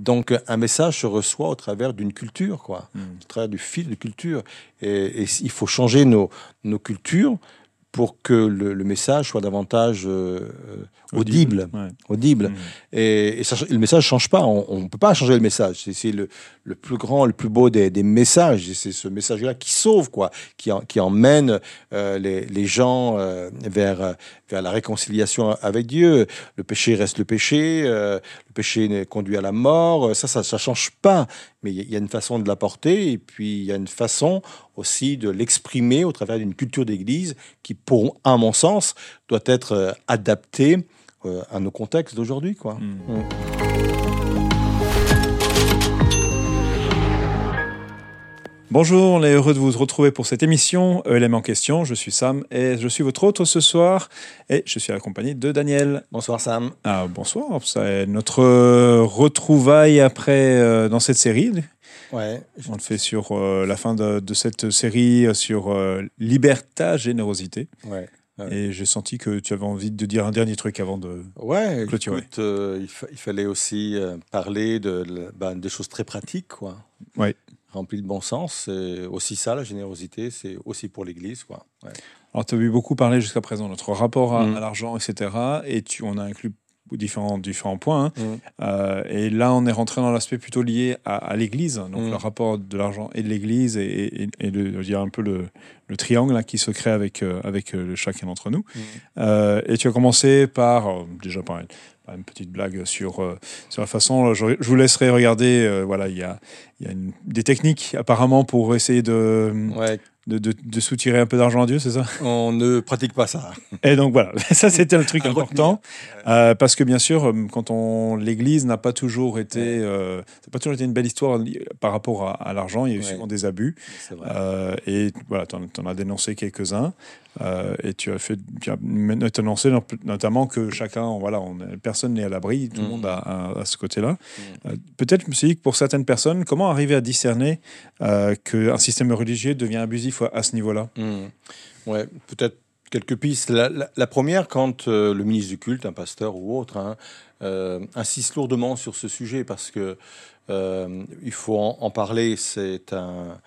Donc un message se reçoit au travers d'une culture, quoi, Mm. au travers du fil de culture. Et, et il faut changer nos, nos cultures pour que le, le message soit davantage euh, euh, audible. Ouais. audible. Mm. Et, et ça, le message change pas. On ne peut pas changer le message. C'est- le, le plus grand, le plus beau des, des messages. C'est ce message-là qui sauve, quoi, qui, en- qui emmène euh, les, les gens euh, vers, vers la réconciliation avec Dieu. Le péché reste le péché. le péché ne- conduit à la mort. Ça, ça, ça change pas. Mais il y a une façon de l'apporter. Et puis, il y a une façon aussi de l'exprimer au travers d'une culture d'église qui, pour, à mon sens, doit être euh, adaptée euh, à nos contextes d'aujourd'hui, quoi. Mm. Mm. Bonjour, on est heureux de vous retrouver pour cette émission ELM en question. Je suis Sam et je suis votre hôte ce soir et je suis accompagné de Daniel. Bonsoir Sam. Ah, bonsoir, c'est notre euh, retrouvaille après euh, dans cette série. Ouais. On le fait sur euh, la fin de, de cette série euh, sur euh, liberta, générosité. Ouais. Ouais. Et j'ai senti que tu avais envie de dire un dernier truc avant de. Ouais, Clôturer. écoute, euh, il, fa- il fallait aussi parler de, ben, des choses très pratiques, quoi. Ouais. Remplies de bon sens. C'est aussi ça, la générosité, c'est aussi pour l'Église, quoi. Ouais. Alors, tu as vu beaucoup parler jusqu'à présent de notre rapport à, Mm. à l'argent, etc. Et tu, on a inclus différents, différents points. hein. Mm. Euh, et là, on est rentré dans l'aspect plutôt lié à, à l'Église, donc Mm. le rapport de l'argent et de l'Église, et, et, et le, dire un peu le, le triangle là, qui se crée avec, euh, avec euh, chacun d'entre nous. Mm. Et tu as commencé par, déjà par une, par une petite blague sur, sur la façon, je, je vous laisserai regarder, voilà, il y a, y a une- des techniques apparemment pour essayer de, Ouais, de, de, de soutirer un peu d'argent à Dieu, c'est ça? On ne pratique pas ça. et donc voilà, ça c'était le truc important, euh, parce que bien sûr, euh, quand on l'Église n'a pas toujours été, euh, ça n'a pas toujours été une belle histoire par rapport à, à l'argent. Il y a eu Ouais. souvent des abus, euh, et voilà, tu en, as dénoncé quelques-uns, euh, et tu as fait, tu as no- notamment que chacun, voilà, on, personne n'est à l'abri, tout le Mm. monde a, a- a ce côté-là. Mm. Euh, Peut-être, je me suis dit que pour certaines personnes, comment arriver à discerner euh, qu'un système religieux devient abusif à, ce niveau-là? Mm. Ouais, peut-être quelques pistes. La, la- la première, quand euh, le ministre du culte, un pasteur ou autre, hein, euh, insiste lourdement sur ce sujet parce que euh, il faut en, en parler. C'est un-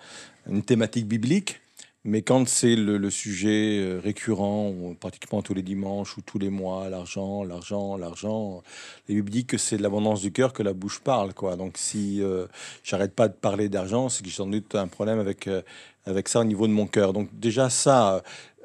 une thématique biblique. Mais quand c'est le, sujet euh, récurrent, ou pratiquement tous les dimanches ou tous les mois, l'argent, l'argent, l'argent, la Bible dit que c'est de l'abondance du cœur que la bouche parle. Quoi. Donc si euh, j'arrête pas de parler d'argent, c'est que j'ai sans doute un problème avec, euh, avec ça au niveau de mon cœur. Donc déjà ça,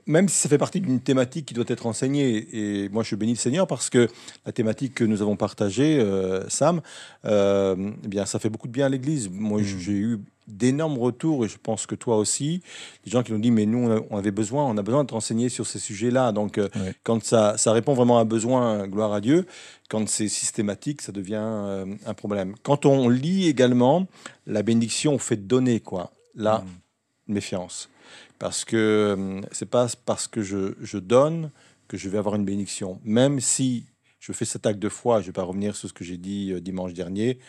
même si ça fait partie d'une thématique qui doit être enseignée, et moi je bénis le Seigneur parce que la thématique que nous avons partagée, euh, Sam, euh, eh bien ça fait beaucoup de bien à l'Église. Moi Mm. j'ai eu d'énormes retours et je pense que toi aussi, des gens qui nous disent mais nous on on avait besoin, on a besoin d'être enseigné sur ces sujets-là. Donc euh, quand ça, ça répond vraiment à un besoin, gloire à Dieu. Quand c'est systématique, ça devient euh, un problème. Quand on lit également la bénédiction au fait de donner, quoi. Là, Mm. méfiance. Parce que hum, c'est pas parce que je, je donne que je vais avoir une bénédiction. Même si je fais cet acte de foi, je vais pas revenir sur ce que j'ai dit euh, dimanche dernier,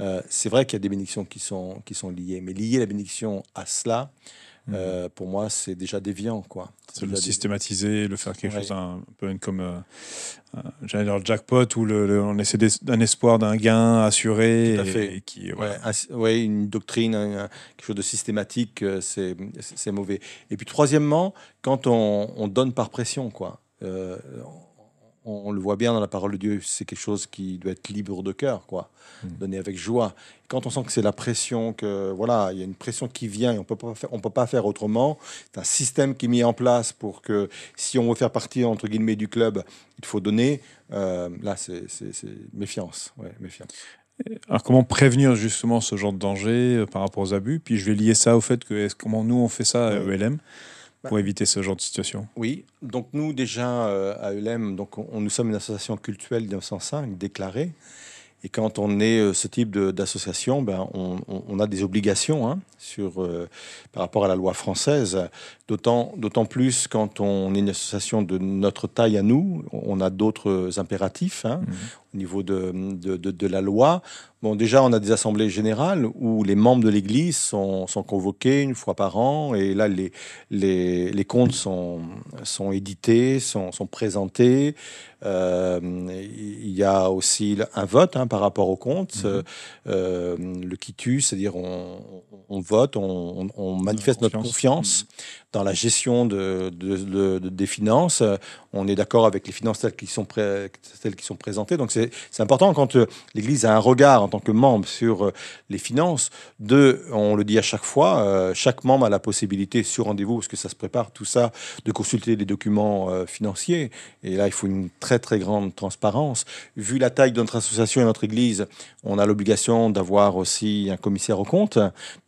euh, c'est vrai qu'il y a des bénédictions qui sont, qui sont liées. Mais lier la bénédiction à cela, Mhm. euh, pour moi, c'est déjà déviant. Quoi. C'est le déviant. systématiser, le faire quelque Ouais. chose un, peu comme, euh, euh, j'allais dire le jackpot, où le, le- on essaie d'un espoir d'un gain assuré. Tout à fait. et qui, Ouais, voilà. un- ouais, une doctrine, un- quelque chose de systématique, c'est mauvais. Et puis troisièmement, quand on, on donne par pression, quoi. Euh, on, le voit bien dans la parole de Dieu, c'est quelque chose qui doit être libre de cœur, quoi. Mm. Donner avec joie. Quand on sent que c'est la pression, que voilà, il y a une pression qui vient et on peut pas faire, on peut pas faire autrement. C'est un système qui est mis en place pour que si on veut faire partie entre guillemets du club, il faut donner. Euh, là, c'est c'est- c'est méfiance, ouais, méfiance. Alors comment prévenir justement ce genre de danger euh, par rapport aux abus? Puis je vais lier ça au fait que comment nous on fait ça à. ELM. Pour éviter ce genre de situation. Oui, donc nous déjà euh, à ULM, donc on, nous sommes une association culturelle 1905 déclarée. Et quand on est euh, ce type d'association, ben, on, a des obligations hein, sur, euh, par rapport à la loi française. D'autant plus quand on est une association de notre taille à nous, on a d'autres impératifs. hein. Mhm. Au niveau de, de, de, la loi. Bon, déjà, on a des assemblées générales où les membres de l'Église sont, sont, convoqués une fois par an, et là, les, les, les comptes sont, sont édités, sont, sont présentés. Euh, il y a aussi un vote hein, par rapport aux comptes, mhm. euh, le quitus, c'est-à-dire on, on, vote, on, on manifeste notre confiance mhm. dans la gestion de, de, des finances. On est d'accord avec les finances telles qui sont, telles qui sont présentées. Donc c'est important quand euh, l'Église a un regard en tant que membre sur les finances. De, on le dit à chaque fois, chaque membre a la possibilité sur rendez-vous, parce que ça se prépare tout ça, de consulter les documents financiers. Et là, il faut une très très grande transparence. Vu la taille de notre association et notre Église, on a l'obligation d'avoir aussi un commissaire aux comptes.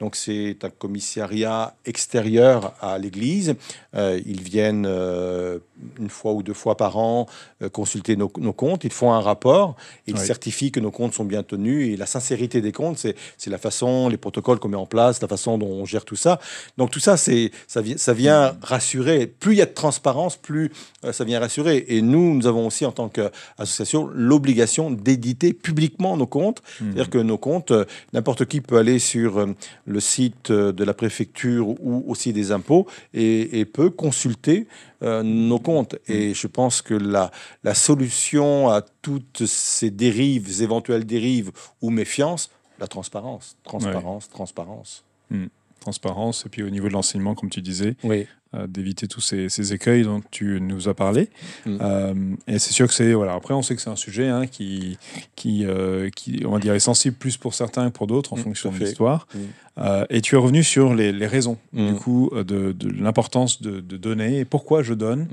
Donc c'est un commissariat extérieur à l'Église. Euh, ils viennent euh, une fois ou deux fois par an euh, consulter nos, comptes. Ils font un rapport. Ils certifient que nos comptes sont bien tenus. Et la sincérité des comptes, c'est la façon, les protocoles qu'on met en place, la façon dont on gère tout ça. Donc tout ça, c'est ça, ça vient rassurer. Plus il y a de transparence, plus ça vient rassurer. Et nous, nous avons aussi en tant qu'association l'obligation d'éditer publiquement nos comptes. Hmm. C'est-à-dire que nos comptes, euh, n'importe qui peut aller sur euh, le site euh, de la préfecture ou aussi des impôts et, peut consulter nos comptes. Hmm. Et je pense que la, la solution à toutes ces dérives, éventuelles dérives ou méfiances, la transparence, transparence, transparence. Hmm transparence et puis au niveau de l'enseignement, comme tu disais, oui. Euh, d'éviter tous ces, écueils dont tu nous as parlé. Mm. Euh, et c'est sûr que c'est voilà. Après, on sait que c'est un sujet hein, qui qui euh, qui on va dire est sensible plus pour certains que pour d'autres en mm, fonction de l'histoire. Mm. et tu es revenu sur les, les raisons du coup de, de l'importance de, de, donner et pourquoi je donne,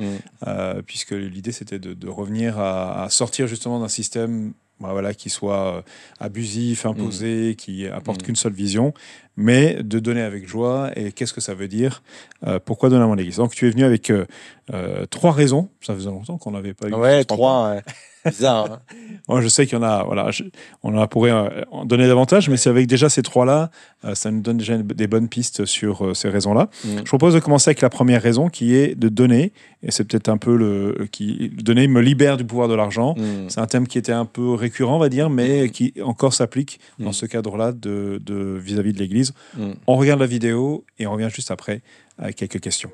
puisque l'idée c'était de, de, revenir à, à sortir justement d'un système bah, voilà, qui soit euh, abusif, imposé, mm. qui apporte mm. qu'une seule vision, mais de donner avec joie. Et qu'est-ce que ça veut dire euh, Pourquoi donner à mon église? Donc tu es venu avec euh, trois raisons. Ça faisait longtemps qu'on n'avait pas eu. Ouais, trois. Bizarre. Hein. Moi, je sais qu'il y en a. Voilà, on en pourrait euh, en donner davantage, mais c'est avec déjà ces trois-là, euh, ça nous donne déjà des bonnes pistes sur euh, ces raisons-là. Mm. Je propose de commencer avec la première raison, qui est de donner. Et c'est peut-être un peu le qui donner me libère du pouvoir de l'argent. Mm. C'est un thème qui était un peu récurrent, on va dire, mais mm. qui encore s'applique dans ce cadre-là de vis-à-vis de, de l'Église. On regarde la vidéo et on revient juste après avec quelques questions.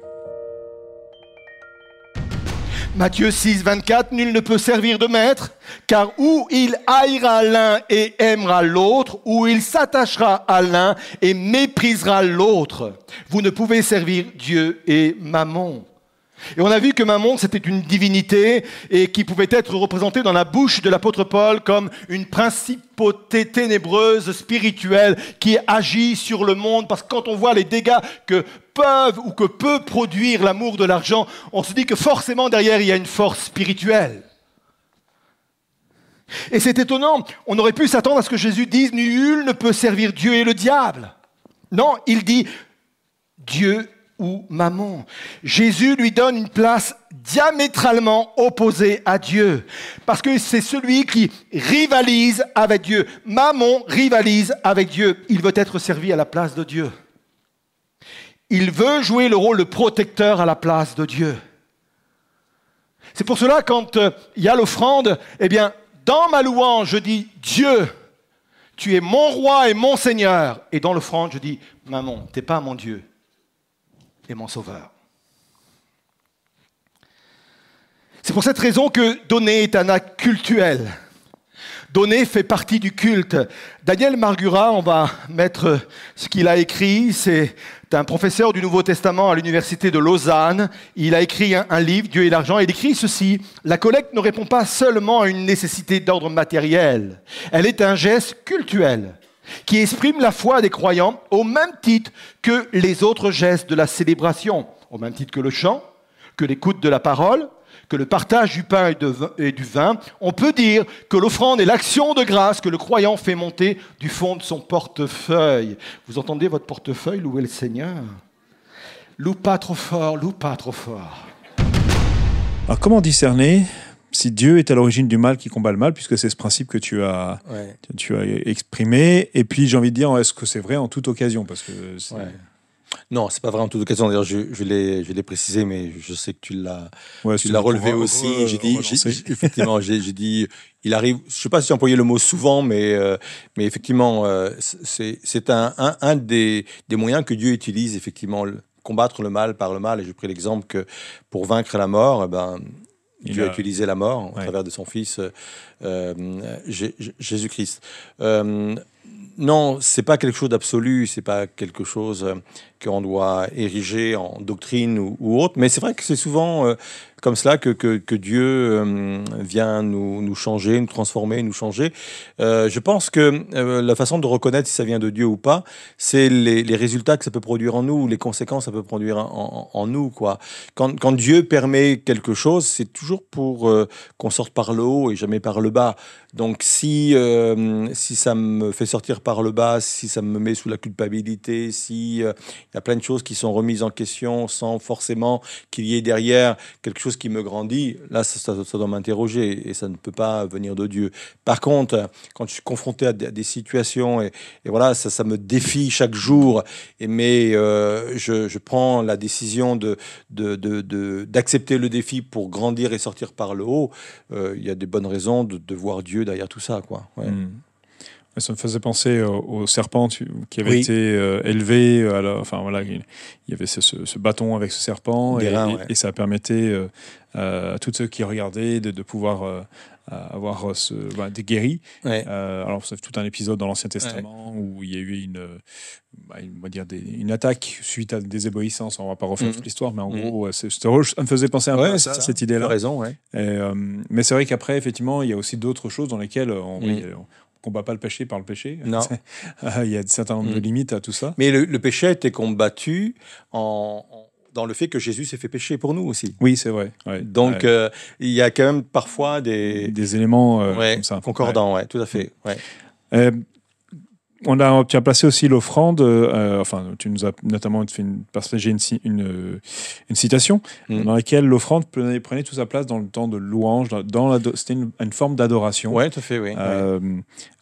Matthieu 6, 24, nul ne peut servir de maître, car ou il haïra l'un et aimera l'autre, ou il s'attachera à l'un et méprisera l'autre. Vous ne pouvez servir Dieu et Mammon. Et on a vu que Mammon, c'était une divinité et qui pouvait être représentée dans la bouche de l'apôtre Paul comme une principauté ténébreuse spirituelle qui agit sur le monde. Parce que quand on voit les dégâts que peuvent ou que peut produire l'amour de l'argent, on se dit que forcément derrière, il y a une force spirituelle. Et c'est étonnant, on aurait pu s'attendre à ce que Jésus dise, nul ne peut servir Dieu et le diable. Non, il dit Dieu ou maman. Jésus lui donne une place diamétralement opposée à Dieu, parce que c'est celui qui rivalise avec Dieu. Maman rivalise avec Dieu. Il veut être servi à la place de Dieu. Il veut jouer le rôle de protecteur à la place de Dieu. C'est pour cela, quand euh, il y a l'offrande, eh bien, dans ma louange, je dis Dieu, tu es mon roi et mon Seigneur. Et dans l'offrande, je dis Maman, t'es pas mon Dieu, mon Sauveur. C'est pour cette raison que donner est un acte cultuel. Donner fait partie du culte. Daniel Margura, on va mettre ce qu'il a écrit, c'est un professeur du Nouveau Testament à l'université de Lausanne. Il a écrit un, livre, Dieu et l'argent. Il écrit ceci, la collecte ne répond pas seulement à une nécessité d'ordre matériel, elle est un geste cultuel qui exprime la foi des croyants au même titre que les autres gestes de la célébration, au même titre que le chant, que l'écoute de la parole, que le partage du pain et, du vin. On peut dire que l'offrande est l'action de grâce que le croyant fait monter du fond de son portefeuille. Vous entendez votre portefeuille louer le Seigneur Loue pas trop fort, loue pas trop fort. Alors comment discerner si Dieu est à l'origine du mal qui combat le mal, puisque c'est ce principe que tu as, tu as exprimé. Et puis, j'ai envie de dire, est-ce que c'est vrai en toute occasion? Parce que Non, c'est pas vraiment toute occasion. D'ailleurs, je, je l'ai précisé, mais je sais que tu l'as ouais, tu l'as relevé aussi. J'ai dit, effectivement, j'ai dit, il arrive. Je sais pas si j'ai employé le mot souvent, mais euh, mais effectivement, euh, c'est un, un, un, des, des moyens que Dieu utilise effectivement combattre le mal par le mal. Et j'ai pris l'exemple que pour vaincre la mort, eh ben Dieu a... utilisé la mort au travers de son Fils euh, Jésus-Christ. Euh, non, c'est pas quelque chose d'absolu, c'est pas quelque chose qu'on doit ériger en doctrine ou, ou autre, mais c'est vrai que c'est souvent comme cela que, que, Dieu euh, vient nous, nous, changer, nous transformer, nous changer. Euh, je pense que euh, la façon de reconnaître si ça vient de Dieu ou pas, c'est les, résultats que ça peut produire en nous, les conséquences que ça peut produire en, en, nous. Quoi. Quand, quand, Dieu permet quelque chose, c'est toujours pour qu'on sorte par le haut et jamais par le bas. Donc si, si ça me fait sortir par le bas, si ça me met sous la culpabilité, si il y a plein de choses qui sont remises en question sans forcément qu'il y ait derrière quelque chose qui me grandit, là, ça, doit m'interroger et ça ne peut pas venir de Dieu. Par contre, quand je suis confronté à des, situations et, voilà, ça, me défie chaque jour, et, mais euh, je, prends la décision de, d'accepter le défi pour grandir et sortir par le haut, euh, il y a des bonnes raisons de, voir Dieu derrière tout ça. Quoi. Hmm. Ça me faisait penser au, serpent qui avait été euh, élevé. Euh, enfin voilà, il, y avait ce, bâton avec ce serpent et, ça permettait euh, à tous ceux qui regardaient de, pouvoir avoir ce, bah, des guéris. alors c'est tout un épisode dans l'Ancien Testament où il y a eu une, bah, on va dire une attaque suite à des éblouissances. On va pas refaire mm. toute l'histoire, mais en mm. gros, ça me faisait penser un peu à ça, cette idée-là. raison, ouais. mais c'est vrai qu'après, effectivement, il y a aussi d'autres choses dans lesquelles on, mm combat pas le péché par le péché. Non. Il y a un certain nombre de mm. limites à tout ça. Mais le, péché a été combattu en, dans le fait que Jésus s'est fait pécher pour nous aussi. Oui, c'est vrai. Donc, euh, il y a quand même parfois des... Des éléments euh, comme ça. concordants, ouais. tout à fait. Ouais. Euh, on a, tu as placé aussi l'offrande, euh, enfin, tu nous as notamment fait une, partagé une, une, une citation mm. dans laquelle l'offrande prenait, prenait, toute sa place dans le temps de louange, dans, la, c'était une, forme d'adoration. Oui, tout à fait, oui. Euh,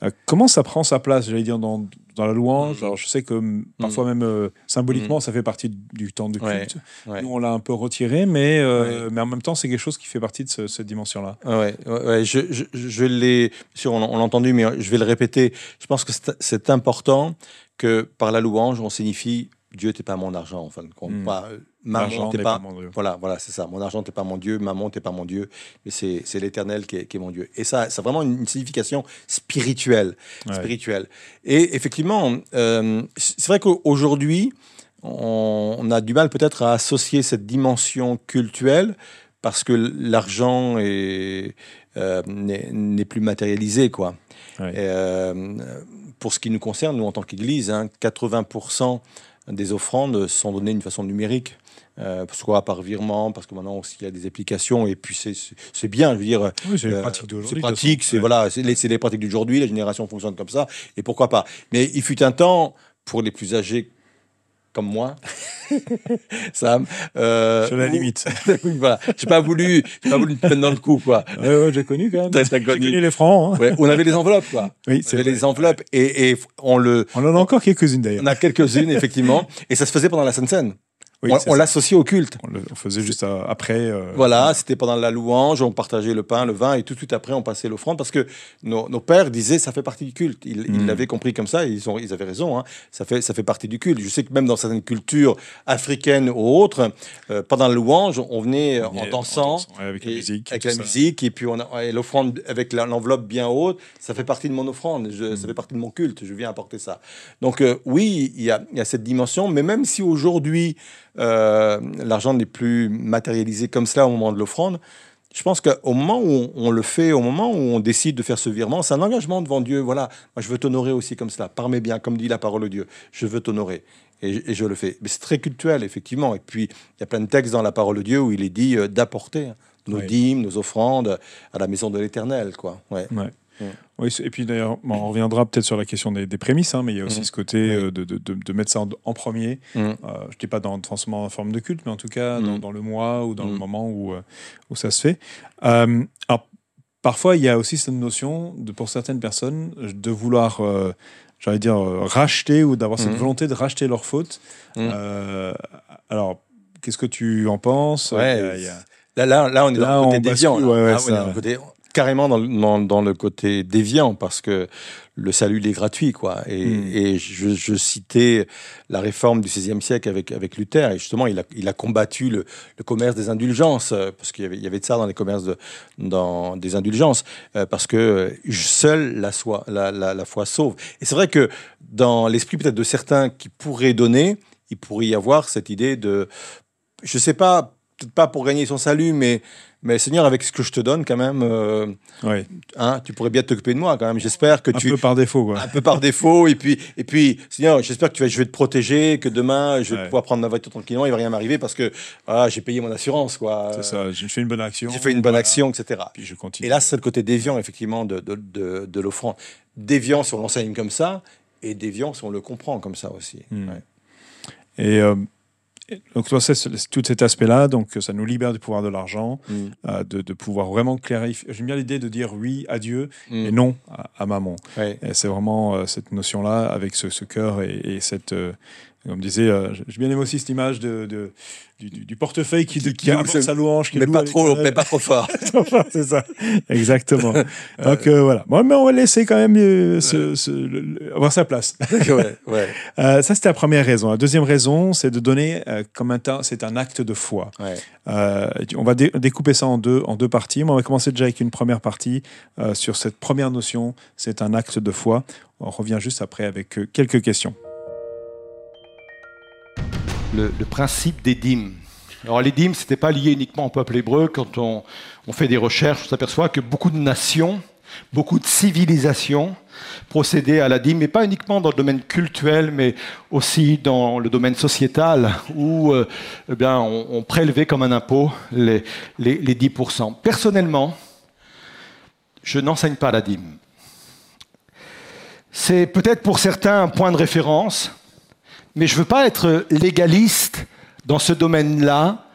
euh, comment ça prend sa place, j'allais dire, dans, dans la louange. Mm. Alors, je sais que mm. parfois même euh, symboliquement, mm. ça fait partie du temps de culte. Nous, on l'a un peu retiré, mais, euh, mais en même temps, c'est quelque chose qui fait partie de cette dimension-là. Ouais, ouais, je, je, je l'ai, on, l'a entendu, mais je vais le répéter. Je pense que c'est important que par la louange, on signifie Dieu n'était pas mon argent, en fin de compte. Pas, maman t'es pas, mon Dieu. Voilà, voilà, c'est ça. Mon argent t'es pas mon Dieu, maman t'es pas mon Dieu, mais c'est l'Éternel qui, qui est, mon Dieu. Et ça, ça a vraiment une, signification spirituelle, spirituelle. Et effectivement, euh, c'est vrai qu'aujourd'hui, on, a du mal peut-être à associer cette dimension cultuelle parce que l'argent est euh, n'est plus matérialisé, quoi. Euh, pour ce qui nous concerne, nous en tant qu'Église, hein, 80% des offrandes sont données d'une façon numérique. Euh, soit par virement, parce que maintenant aussi il y a des applications, et puis c'est bien, je veux dire. Oui, c'est euh, pratique d'aujourd'hui. C'est pratique, c'est voilà, c'est les, pratiques d'aujourd'hui, la génération fonctionne comme ça, et pourquoi pas. Mais il fut un temps, pour les plus âgés comme moi, Sam. Euh, Sur la limite. voilà. J'ai pas voulu, j'ai pas voulu te mettre dans le coup, quoi. Ouais, ouais, j'ai connu quand même. J'ai connu les francs. Hein. Ouais, on avait les enveloppes, quoi. Oui, c'est les enveloppes et, et, on le. On en a encore quelques-unes d'ailleurs. On a quelques-unes effectivement, et ça se faisait pendant la Sainte-Seine on, l'associe au culte. On le faisait juste après. Euh, voilà, c'était pendant la louange, on partageait le pain, le vin, et tout de suite après, on passait l'offrande, parce que nos, pères disaient ça fait partie du culte. Ils hmm. l'avaient compris comme ça, et ils, ont, ils avaient raison, hein. ça, fait, ça fait partie du culte. Je sais que même dans certaines cultures africaines ou autres, euh, pendant la louange, on venait en dansant, avec la musique. Avec la musique, et puis l'offrande avec l'enveloppe bien haute, ça fait partie de mon offrande, ça hmm. fait partie de mon culte, je viens apporter ça. Donc euh, oui, il y a, y a cette dimension, mais même si aujourd'hui, euh, l'argent n'est plus matérialisé comme cela au moment de l'offrande. Je pense qu'au moment où on, le fait, au moment où on décide de faire ce virement, c'est un engagement devant Dieu. Voilà, moi je veux t'honorer aussi comme cela, par mes biens, comme dit la parole de Dieu. Je veux t'honorer. Et, je le fais. Mais c'est très cultuel, effectivement. Et puis, il y a plein de textes dans la parole de Dieu où il est dit euh, d'apporter nos dîmes, nos offrandes à la maison de l'Éternel. quoi. Ouais. Oui, et puis d'ailleurs, on reviendra peut-être sur la question des, prémices, hein, mais il y a aussi mmh. ce côté euh, de, de, de, mettre ça en, premier. Mmh. Euh, je ne dis pas dans, transformer en forme de culte, mais en tout cas dans, mmh. le mois ou dans le moment où, euh, où ça se fait. alors, parfois, il y a aussi cette notion, de, pour certaines personnes, de vouloir j'allais dire, racheter ou d'avoir cette volonté de racheter leurs fautes. Alors, qu'est-ce que tu en penses? Là, là, là, on est dans le côté déviant. Carrément dans, dans, dans, le côté déviant parce que le salut il est gratuit quoi et, hmm. et je, je, citais la réforme du XVIe siècle avec avec Luther et justement il a, il a combattu le, le commerce des indulgences euh, parce qu'il y avait, il y avait de ça dans les commerces de, dans des indulgences euh, parce que seule la, foi, la, la, la foi sauve et c'est vrai que dans l'esprit peut-être de certains qui pourraient donner il pourrait y avoir cette idée de je sais pas peut-être pas pour gagner son salut, mais, mais Seigneur, avec ce que je te donne, quand même, euh, hein, tu pourrais bien t'occuper de moi, quand même. J'espère que tu. Un peu par défaut, quoi. Un peu par défaut. et puis, et puis Seigneur, j'espère que tu vas, je vais te protéger, que demain, je vais pouvoir prendre ma voiture tranquillement, il va rien m'arriver parce que voilà, j'ai payé mon assurance, quoi. C'est ça, j'ai fait une bonne action. J'ai fait une bonne action, etc. Puis je continue. Et là, c'est le côté déviant, effectivement, de, de, de, de l'offrande. Déviant si on l'enseigne comme ça, et déviant si on le comprend comme ça aussi. Hmm. Et. Euh, donc, c'est tout cet aspect-là, donc ça nous libère du pouvoir de l'argent, mm. euh, de, pouvoir vraiment clarifier. J'aime bien l'idée de dire oui à Dieu mm. et non à, maman. c'est vraiment euh, cette notion-là, avec ce, cœur et, cette, euh, comme disait, j'ai bien aimé aussi cette image de du, portefeuille qui, qui, qui sa louange. Qui mais, pas trop, mais pas trop fort. c'est ça, exactement. Donc euh, voilà. Bon, mais on va laisser quand même euh, avoir sa place. ouais, ouais. Euh, ça, c'était la première raison. La deuxième raison, c'est de donner comme un c'est un acte de foi. on va découper ça en deux, en deux parties. on va commencer déjà avec une première partie sur cette première notion, c'est un acte de foi. On revient juste après avec quelques questions le, principe des dîmes. Alors les dîmes, ce n'était pas lié uniquement au peuple hébreu. Quand on, fait des recherches, on s'aperçoit que beaucoup de nations, beaucoup de civilisations procédaient à la dîme, mais pas uniquement dans le domaine cultuel, mais aussi dans le domaine sociétal, où euh, eh bien, on, prélevait comme un impôt les, les, les 10%. Personnellement, je n'enseigne pas la dîme. C'est peut-être pour certains un point de référence, mais je ne veux pas être légaliste dans ce domaine-là,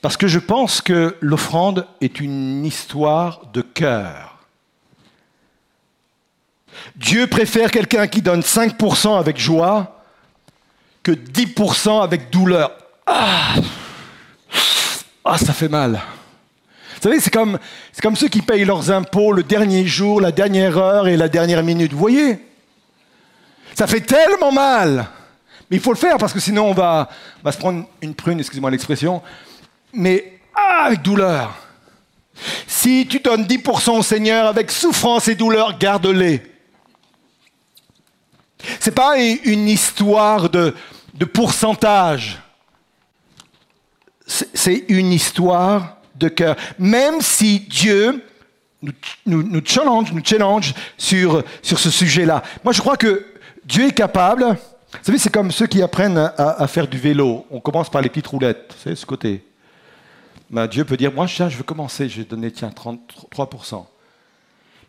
parce que je pense que l'offrande est une histoire de cœur. Dieu préfère quelqu'un qui donne 5% avec joie que 10% avec douleur. Ah, ah ça fait mal. Vous savez, c'est comme, c'est comme ceux qui payent leurs impôts le dernier jour, la dernière heure et la dernière minute. Vous voyez? Ça fait tellement mal. Mais il faut le faire parce que sinon on va, se prendre une prune, excusez-moi l'expression, mais ah, avec douleur. Si tu donnes 10% au Seigneur avec souffrance et douleur, garde-les. Ce n'est pas une histoire de, pourcentage. C'est une histoire de cœur. Même si Dieu nous, challenge, nous challenge sur, sur ce sujet-là. Moi, je crois que Dieu est capable vous savez, c'est comme ceux qui apprennent à, faire du vélo. On commence par les petites roulettes, savez, ce côté. Ben, Dieu peut dire, moi, je veux commencer, je vais donner, tiens, 33%.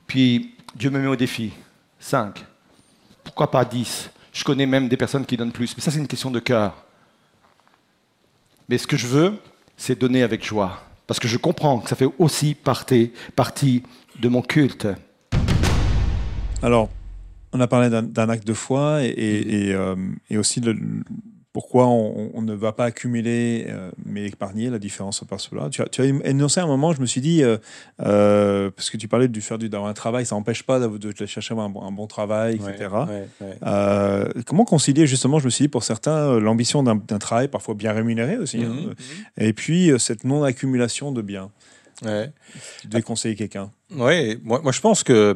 Puis, Dieu me met au défi, 5. Pourquoi pas 10 Je connais même des personnes qui donnent plus. Mais ça, c'est une question de cœur. Mais ce que je veux, c'est donner avec joie. Parce que je comprends que ça fait aussi partie, partie de mon culte. Alors, on a parlé d'un acte de foi et, et, euh, aussi le, pourquoi on, ne va pas accumuler euh, mais épargner la différence par cela. Tu as, tu as énoncé un moment, je me suis dit, euh, parce que tu parlais du faire d'avoir un travail, ça n'empêche pas de, de, chercher un, bon, travail, etc. comment concilier justement, je me suis dit, pour certains, l'ambition d'un travail parfois bien rémunéré aussi, hein, mhm, mhm. et puis cette non-accumulation de biens. Ouais. Tu devais conseiller quelqu'un. Oui, moi, moi je pense que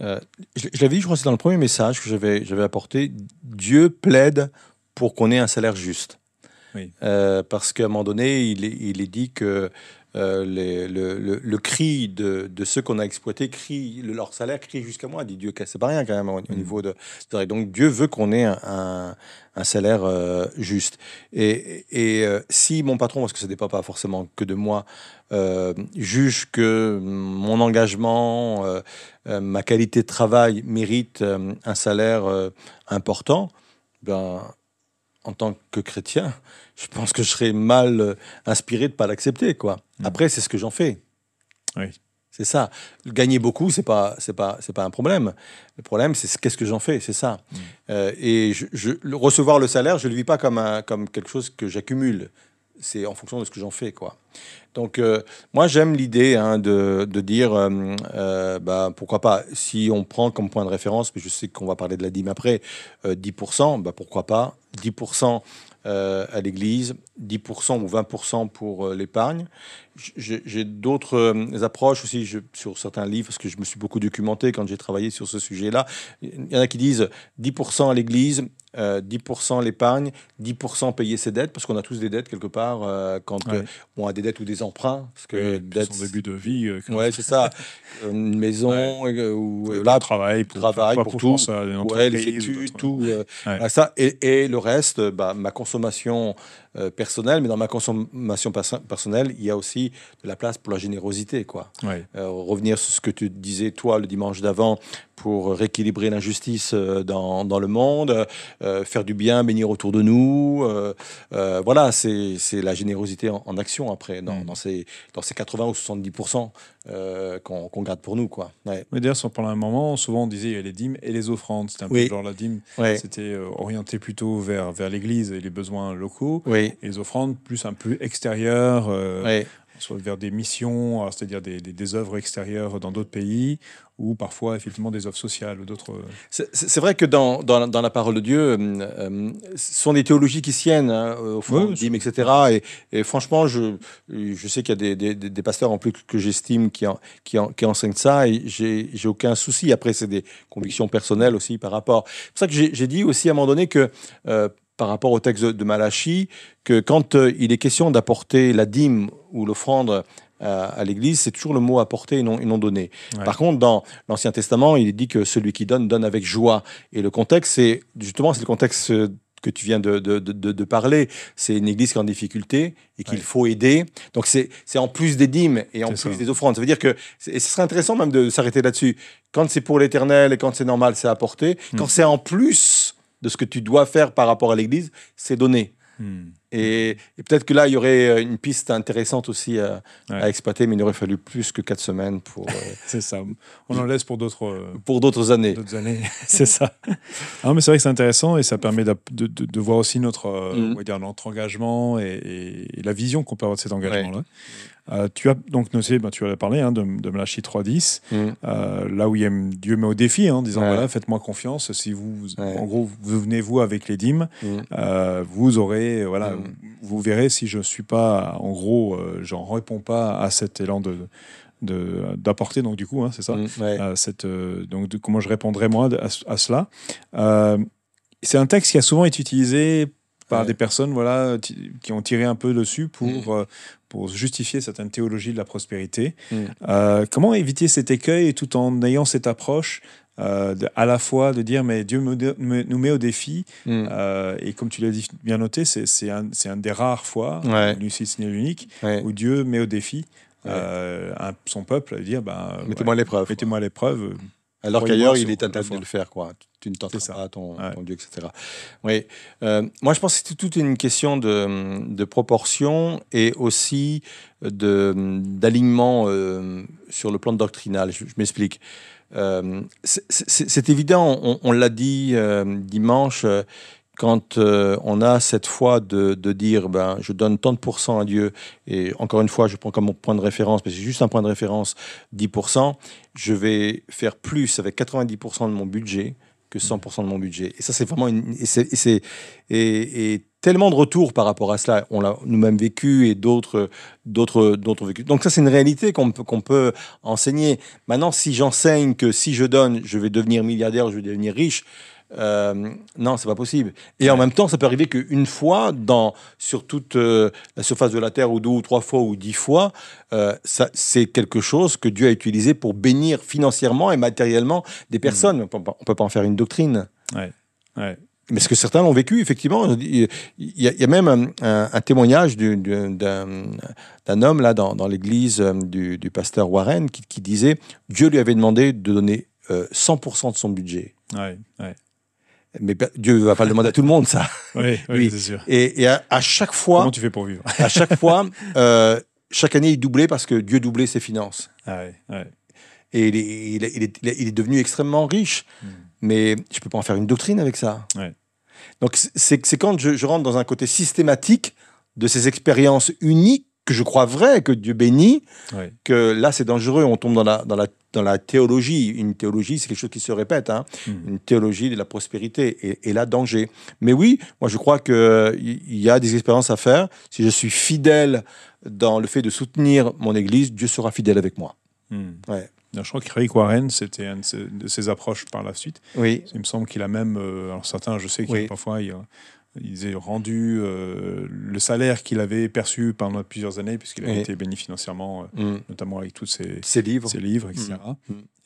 euh, je, l'avais dit, je crois que c'est dans le premier message que j'avais, j'avais apporté. Dieu plaide pour qu'on ait un salaire juste. Euh, parce qu'à un moment donné, il est, il est dit que euh, les, le, le, cri de, de ceux qu'on a exploités, crie, leur salaire crie jusqu'à moi, dit Dieu. C'est pas rien quand même au, mm. niveau de. Donc Dieu veut qu'on ait un, un, salaire juste. Et, et si mon patron, parce que ce dépend pas forcément que de moi, euh, juge que mon engagement, euh, euh, ma qualité de travail mérite un salaire important, ben, en tant que chrétien, je pense que je serais mal inspiré de ne pas l'accepter. quoi. Mm. Après, c'est ce que j'en fais. Oui. C'est ça. Gagner beaucoup, c'est pas, c'est pas, c'est pas un problème. Le problème, c'est qu'est-ce que j'en fais, c'est ça. Mm. et je, recevoir le salaire, je ne le vis pas comme, un, comme quelque chose que j'accumule. C'est en fonction de ce que j'en fais, quoi. Donc, moi, j'aime l'idée hein, de, de, dire, bah, pourquoi pas, si on prend comme point de référence, mais je sais qu'on va parler de la dîme après, 10%, bah, pourquoi pas, 10% euh, à l'Église, 10% ou 20% pour euh, l'épargne. J'ai d'autres euh, approches aussi sur certains livres, parce que je me suis beaucoup documenté quand j'ai travaillé sur ce sujet-là. Il y en a qui disent 10% à l'Église, 10% l'épargne, 10% payer ses dettes, parce qu'on a tous des dettes quelque part, quand on a des dettes ou des emprunts. Parce que dettes, son début de vie. ouais, c'est ça. Une maison, ou là, travail, pour, travail pour, tout. ouais, les études, tout. ça. Et, et, le reste, bah, ma consommation euh, personnelle, mais dans ma consommation personnelle, il y a aussi de la place pour la générosité. Quoi. Euh, revenir sur ce que tu disais, toi, le dimanche d'avant, pour rééquilibrer l'injustice euh, dans, dans, le monde, faire du bien, bénir autour de nous. voilà, c'est la générosité en, action après, dans, mm. dans, ces, dans ces 80 ou 70% qu'on garde pour nous. Quoi. Ouais. Mais d'ailleurs, pendant un moment, souvent on disait il y a les dîmes et les offrandes. C'était un peu genre la dîme, c'était orienté plutôt vers, vers l'Église et les besoins locaux. Oui. Et les offrandes plus un peu extérieures, euh, soit vers des missions, c'est-à-dire des, des, œuvres extérieures dans d'autres pays, ou parfois effectivement des œuvres sociales ou d'autres. C'est vrai que dans, dans, dans, la parole de Dieu, euh, euh, ce sont des théologies qui siennent, hein, au fond, etc. Et, et, franchement, je, je sais qu'il y a des, des, des, pasteurs en plus que j'estime qui, qui, qui, enseignent ça, et j'ai aucun souci. Après, c'est des convictions personnelles aussi par rapport. C'est pour ça que j'ai dit aussi à un moment donné que par rapport au texte de Malachi que quand euh, il est question d'apporter la dîme ou l'offrande euh, à l'Église, c'est toujours le mot apporter et non, et non donner. Par contre, dans l'Ancien Testament, il est dit que celui qui donne, donne avec joie. Et le contexte, c'est justement c'est le contexte que tu viens de, de, de, parler. C'est une Église qui est en difficulté et qu'il faut aider. Donc c'est en plus des dîmes et en plus des offrandes. Ça veut dire que, et ce serait intéressant même de s'arrêter là-dessus. Quand c'est pour l'éternel et quand c'est normal, c'est apporter. Quand hmm. c'est en plus de ce que tu dois faire par rapport à l'Église, c'est donner. Hmm. Et, peut-être que là, il y aurait euh, une piste intéressante aussi à, exploiter, mais il aurait fallu plus que quatre semaines pour. Euh, c'est ça. On en laisse pour d'autres. Euh, pour d'autres années. D'autres années, c'est ça. Non, mais c'est vrai que c'est intéressant et ça permet de, de, voir aussi notre, hmm. on va dire, notre engagement et, la vision qu'on peut avoir de cet engagement-là. Euh, tu as donc noté, bah, tu as parlé hein, de, de Malachi 3.10, mm. euh, là où il y a Dieu met au défi, hein, en disant voilà, faites-moi confiance. Si vous, en gros, vous venez vous avec les dîmes, mm. euh, vous aurez, voilà, mm. Vous verrez si je suis pas, en gros, j'en réponds pas à cet élan de d'apporter donc du coup hein, c'est ça cette donc comment je répondrai moi à, à cela c'est un texte qui a souvent été utilisé par des personnes voilà, qui ont tiré un peu dessus pour, mm. euh, pour justifier certaines théologies de la prospérité. Mm. Euh, comment éviter cet écueil tout en ayant cette approche euh, à la fois de dire mais Dieu nous met au défi mm. et comme tu l'as bien noté c'est un, un, des rares fois ouais. ce n'est l'unique où Dieu met au défi son peuple à dire bah, mettez-moi l'épreuve mettez-moi l'épreuve alors qu'ailleurs, il est interdit de le faire, quoi. Tu ne tenteras pas ton, ton, Dieu, etc. Oui. Euh, moi, je pense que c'est toute une question de, de proportion et aussi d'alignement euh, sur le plan doctrinal. Je, m'explique. Euh, c'est évident, on, l'a dit dimanche, quand euh, on a cette foi de, dire ben, je donne tant de pourcents à Dieu, et encore une fois, je prends comme point de référence, mais c'est juste un point de référence, 10%, je vais faire plus avec 90% de mon budget que 100% de mon budget. Et ça, c'est vraiment une. Et, tellement de retours par rapport à cela. On l'a nous-mêmes vécu et d'autres, d'autres, d'autres vécu. Donc, ça, c'est une réalité qu'on peut, qu'on peut enseigner. Maintenant, si j'enseigne que si je donne, je vais devenir milliardaire, je vais devenir riche, euh, non, c'est pas possible. Et en même temps, ça peut arriver qu'une fois dans, sur toute euh, la surface de la Terre, ou deux ou trois fois ou dix fois, euh, c'est quelque chose que Dieu a utilisé pour bénir financièrement et matériellement des personnes. On ne peut pas en faire une doctrine. Ouais. Ouais. Mais ce que certains l'ont vécu, effectivement. Il y, a, même un, témoignage d'un homme là dans, dans l'église du, du, pasteur Warren qui, qui, disait Dieu lui avait demandé de donner 100% de son budget. Ouais, ouais. Mais Dieu ne va pas le demander à tout le monde, ça. Oui, oui, c'est sûr. Et, à, chaque fois. Comment tu fais pour vivre? À chaque fois, euh, chaque année, il doublait parce que Dieu doublait ses finances. Ah ouais, ouais. Et il est, il, est, il, est, devenu extrêmement riche. Hmm. Mais je peux pas en faire une doctrine avec ça. Donc c'est quand je, rentre dans un côté systématique de ces expériences uniques que je crois vraies, que Dieu bénit, que là c'est dangereux, on tombe dans la, dans la, dans la théologie. Une théologie, c'est quelque chose qui se répète, hein. Hmm. une théologie de la prospérité, et, et, là danger. Mais oui, moi je crois qu'il y a des expériences à faire. Si je suis fidèle dans le fait de soutenir mon Église, Dieu sera fidèle avec moi. Ouais. Je crois que Rick Warren, c'était une de ses approches par la suite. Oui. Il me semble qu'il a même, euh, alors certains, je sais qu'il parfois, il, il a rendu euh, le salaire qu'il avait perçu pendant plusieurs années, puisqu'il a été béni financièrement, euh, mm. notamment avec tous ses, ses livres, ses livres etc.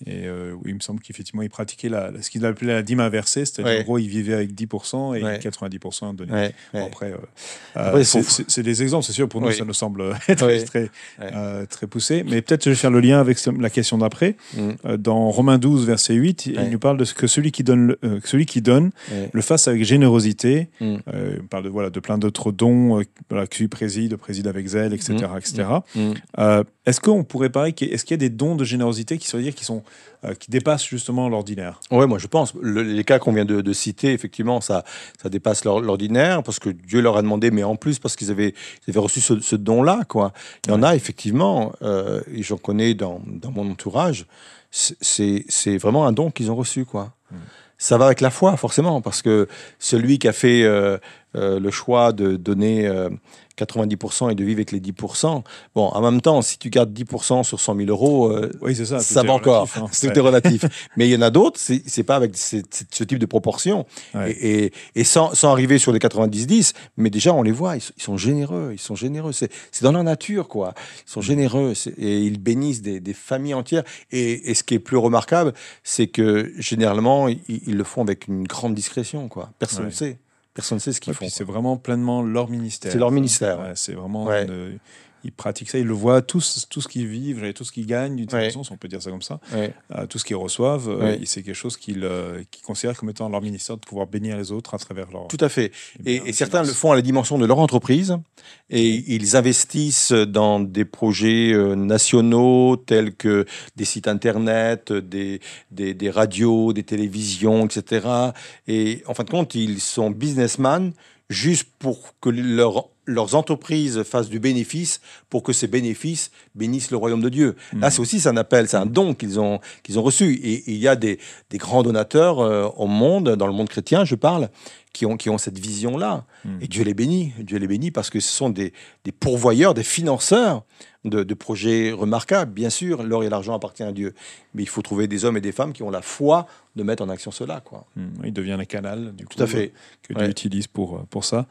Et euh, il me semble qu'effectivement, il pratiquait la, ce qu'il appelait la dîme inversée, c'est-à-dire en gros, il vivait avec 10% et 90% donné. après, euh, c'est des exemples, c'est sûr, pour nous, ça nous semble être très, euh, très poussé. Mais peut-être je vais faire le lien avec la question d'après. Mm. dans Romains 12, verset 8, il nous parle de ce que celui qui donne, le, celui qui donne le fasse avec générosité. Mm. il parle de, voilà, de plein d'autres dons, voilà, que préside, préside avec zèle, etc. Mm. etc. Est-ce qu'on pourrait parler, est-ce qu'il y a des dons de générosité qui, sont, dire, qui sont euh, qui dépassent justement l'ordinaire. Oui, moi je pense. les cas qu'on vient de, citer, effectivement, ça, ça dépasse l'ordinaire parce que Dieu leur a demandé, mais en plus parce qu'ils avaient, avaient reçu ce, don-là. Quoi. Il y en a effectivement, euh, et j'en connais dans, dans, mon entourage, c'est vraiment un don qu'ils ont reçu. Quoi. Hmm. Ça va avec la foi, forcément, parce que celui qui a fait euh, le choix de donner 90% et de vivre avec les 10%. Bon, en même temps, si tu gardes 10% sur 100 000 euros, euh, oui, ça, ça va encore. Hein. C'est relatif. Mais il y en a d'autres, c'est pas avec ce type de proportion. Et, et, sans, sans, arriver sur les 90-10, mais déjà, on les voit, ils, sont généreux. Ils sont généreux. C'est dans leur nature, quoi. Ils sont généreux et ils bénissent des, des familles entières. Et, ce qui est plus remarquable, c'est que généralement, ils, ils, le font avec une grande discrétion, quoi. Personne ne sait. Personne ne sait ce qu'ils font. C'est vraiment pleinement leur ministère. C'est leur ministère. c'est vraiment ils pratiquent ça, ils le voient, tout, tout ce qu'ils vivent, tout ce qu'ils gagnent, d'une façon, si on peut dire ça comme ça, euh, tout ce qu'ils reçoivent, euh, c'est quelque chose qu'ils euh, considèrent comme étant leur ministère de pouvoir bénir les autres à travers leur. Tout à fait. Et, certains le font à la dimension de leur entreprise et ils investissent dans des projets nationaux tels que des sites internet, des, des, des radios, des télévisions, etc. Et en fin de compte, ils sont businessmen juste pour que leur leurs entreprises fassent du bénéfice pour que ces bénéfices bénissent le royaume de Dieu. Là, hmm. c'est aussi un appel, c'est un don qu'ils ont, qu'ils ont reçu. Et, il y a des, des grands donateurs euh, au monde, dans le monde chrétien, je parle, qui ont, qui ont cette vision-là. Hmm. Et Dieu les bénit. Dieu les bénit parce que ce sont des, des pourvoyeurs, des financeurs de, de, projets remarquables. Bien sûr, l'or et l'argent appartiennent à Dieu. Mais il faut trouver des hommes et des femmes qui ont la foi de mettre en action cela. Quoi. Hmm. il devient un canal, du coup, Tout à fait. que Dieu utilise pour, pour ça.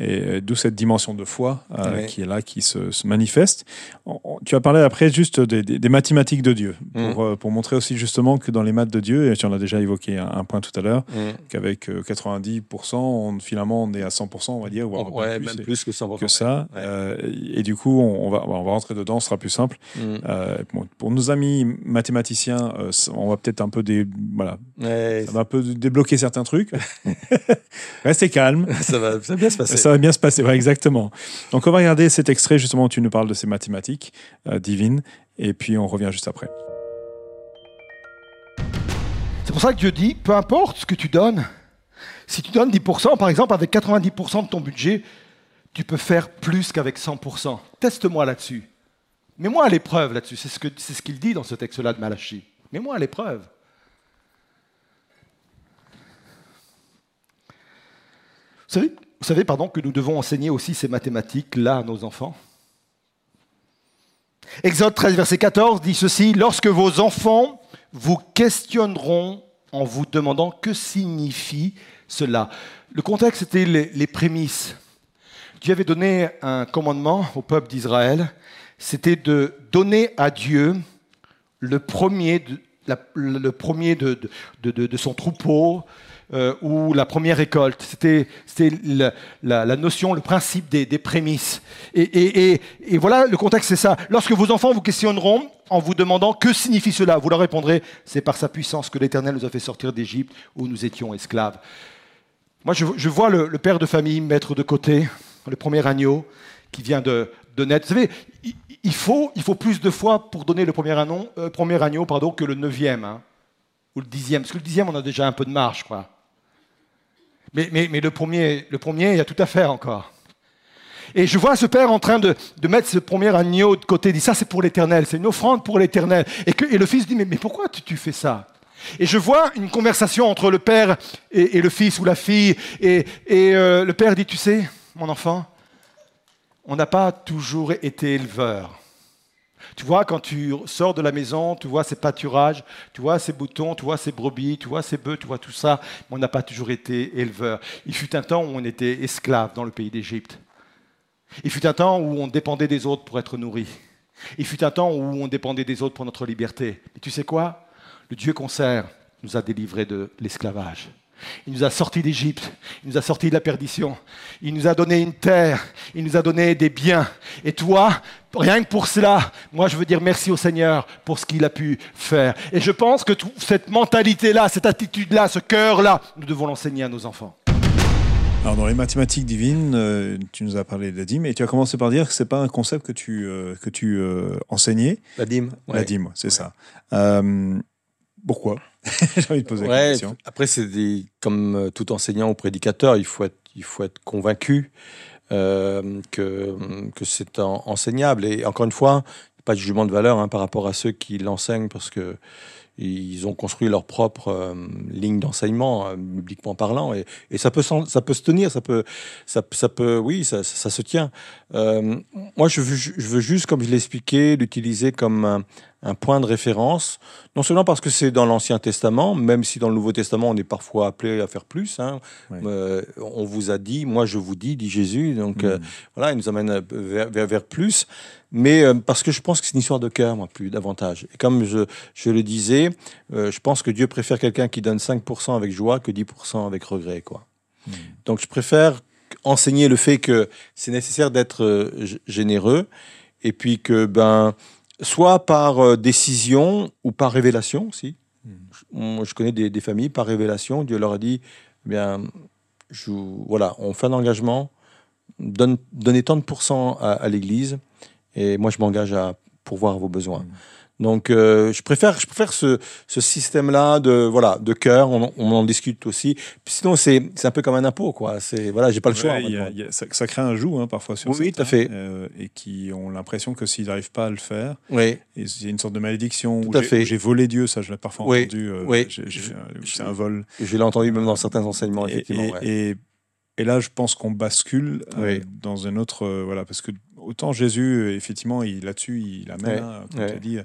Et euh, d'où cette dimension de foi euh, qui est là, qui se, manifeste. tu as parlé après juste des, mathématiques de Dieu, hmm. pour, pour, montrer aussi justement que dans les maths de Dieu, et tu en as déjà évoqué un, point tout à l'heure, qu'avec 90% on, finalement, on est à 100%, on va dire, voire ouais, plus, même plus que, 100%, que ça. Euh, et du coup, on, va, on va rentrer dedans, ce sera plus simple. Mm. Euh, pour nos amis mathématiciens, euh, on va peut-être un peu des, voilà, ça va un peu débloquer certains trucs. Restez calme. Ça va, bien se passer. Ça va bien se passer, exactement. Donc, on va regarder cet extrait justement où tu nous parles de ces mathématiques divines, et puis on revient juste après. C'est pour ça que Dieu dit, peu importe ce que tu donnes, si tu donnes 10%, par exemple, avec 90% de ton budget, tu peux faire plus qu'avec 100%. Teste-moi là-dessus. Mets-moi à l'épreuve là-dessus. C'est ce qu'il dit dans ce texte-là de Malachi. Mets-moi à l'épreuve. Vous savez, vous savez pardon, que nous devons enseigner aussi ces mathématiques-là à nos enfants Exode 13, verset 14 dit ceci, Lorsque vos enfants vous questionneront en vous demandant que signifie cela. Le contexte était les, prémices. Dieu avait donné un commandement au peuple d'Israël, c'était de donner à Dieu le premier de, son troupeau euh, ou la première récolte. C'était la, notion, le principe des, prémices. Et, voilà, le contexte, c'est ça. Lorsque vos enfants vous questionneront en vous demandant que signifie cela, vous leur répondrez, c'est par sa puissance que l'Éternel nous a fait sortir d'Égypte où nous étions esclaves. Moi, je, vois le, père de famille mettre de côté le premier agneau qui vient de, naître. Vous savez, il, faut, plus de foi pour donner le premier agneau, euh, premier agneau pardon, que le neuvième. Hein. ou le dixième Parce que le dixième, on a déjà un peu de marge, quoi. Mais, le, premier, le premier, il y a tout à faire encore. Et je vois ce père en train de, mettre ce premier agneau de côté. Il dit ça, c'est pour l'éternel, c'est une offrande pour l'éternel. Et, le fils dit mais, pourquoi tu, tu fais ça? Et je vois une conversation entre le père et, le fils ou la fille. Et, euh, le père dit, tu sais, mon enfant, on n'a pas toujours été éleveur. Tu vois, quand tu sors de la maison, tu vois ces pâturages, tu vois ces boutons, tu vois ces brebis, tu vois ces bœufs, tu vois tout ça, mais on n'a pas toujours été éleveur. Il fut un temps où on était esclave dans le pays d'Égypte. Il fut un temps où on dépendait des autres pour être nourri. Il fut un temps où on dépendait des autres pour notre liberté. Et tu sais quoi? Le Dieu qu'on sert nous a délivrés de l'esclavage. Il nous a sortis d'Égypte, il nous a sortis de la perdition, il nous a donné une terre, il nous a donné des biens. Et toi, rien que pour cela, moi je veux dire merci au Seigneur pour ce qu'il a pu faire. Et je pense que cette mentalité-là, cette attitude-là, ce cœur-là, nous devons l'enseigner à nos enfants. Alors dans les mathématiques divines, euh, tu nous as parlé de la dîme et tu as commencé par dire que c'est pas un concept que tu, euh, que tu euh, enseignais. La dîme. La dîme, c'est ça. Pourquoi J'ai envie de poser la question. Après, c'est comme euh, tout enseignant ou prédicateur, il faut être, il faut être convaincu euh, que, que c'est enseignable. Et encore une fois, pas de jugement de valeur hein, par rapport à ceux qui l'enseignent parce que ils ont construit leur propre euh, ligne d'enseignement, euh, bibliquement parlant, et, et, ça, peut ça peut se tenir, ça peut, ça, ça peut oui, ça, ça, se tient. Euh, moi, je veux, je veux, juste, comme je l'ai expliqué, l'utiliser comme un, un, point de référence, non seulement parce que c'est dans l'Ancien Testament, même si dans le Nouveau Testament, on est parfois appelé à faire plus. Hein. on vous a dit, moi je vous dis, dit Jésus, donc mm. voilà, il nous amène vers, vers, vers plus mais euh, parce que je pense que c'est une histoire de cœur, moi, plus davantage. Et comme je, je le disais, euh, je pense que Dieu préfère quelqu'un qui donne 5% avec joie que 10% avec regret, quoi. Hmm. Donc je préfère enseigner le fait que c'est nécessaire d'être euh, généreux, et puis que, ben, soit par décision ou par révélation aussi. Hmm. Je, connais des, des, familles, par révélation, Dieu leur a dit, eh bien, je, voilà, on fait un engagement, donne, donnez tant de pourcents à, à l'Église, et moi, je m'engage à pourvoir vos besoins. Mm. Donc, euh, je préfère, je préfère ce, ce système-là de voilà de cœur. On, on, en discute aussi. Puis sinon, c'est un peu comme un impôt, quoi. C'est voilà, j'ai pas le choix. ça, crée un joug hein, parfois sur oui, tout à fait. Euh, et qui ont l'impression que s'ils n'arrivent pas à le faire, oui. il y a une sorte de malédiction. Tout à fait. J'ai volé Dieu, ça, je l'ai parfois oui. entendu. Euh, oui. C'est un vol. Je l'ai entendu même dans certains enseignements, effectivement. Et, et, là, je pense qu'on bascule dans un autre voilà parce que autant Jésus, effectivement, là-dessus, il amène, hein, comme tu as dit,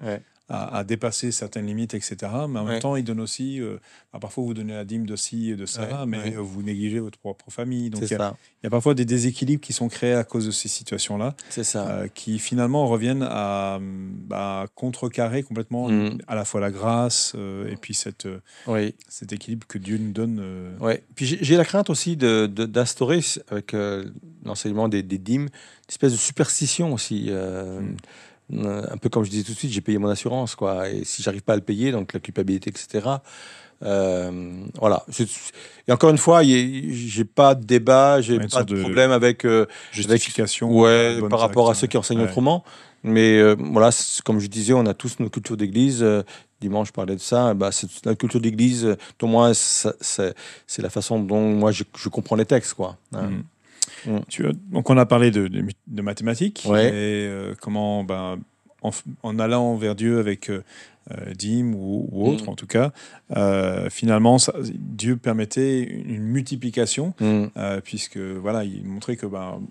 à, dépasser certaines limites, etc. Mais en même temps, il donne aussi, euh, bah, parfois vous donnez la dîme de ci et de ça, mais vous négligez votre propre famille. Donc il y, a parfois des déséquilibres qui sont créés à cause de ces situations-là, euh, qui finalement reviennent à bah, contrecarrer complètement mm. à la fois la grâce et puis cette, cet équilibre que Dieu nous donne. Ouais. Puis j'ai la crainte aussi d'instaurer de, avec l'enseignement des, des dîmes une espèce de superstition aussi. Euh, mm. Un peu comme je disais tout de suite, j'ai payé mon assurance, quoi. Et si j'arrive pas à le payer, donc la culpabilité, etc. Euh, voilà. Et encore une fois, j'ai pas de débat, j'ai pas de, problème avec euh, justification, ouais, par rapport à ceux qui enseignent autrement. Mais euh, voilà, comme je disais, on a tous nos cultures d'église. dimanche, je parlais de ça. Bah, c'est la culture d'église. Pour moi, c'est la façon dont moi je, comprends les textes, quoi. Hein. Mm. Mm. Tu donc on a parlé de, de, mathématiques et euh, comment ben, en, allant vers Dieu avec euh, euh dîme ou, ou autre mm. en tout cas, euh, finalement ça, Dieu permettait une multiplication mm. puisque voilà il montrait que ben,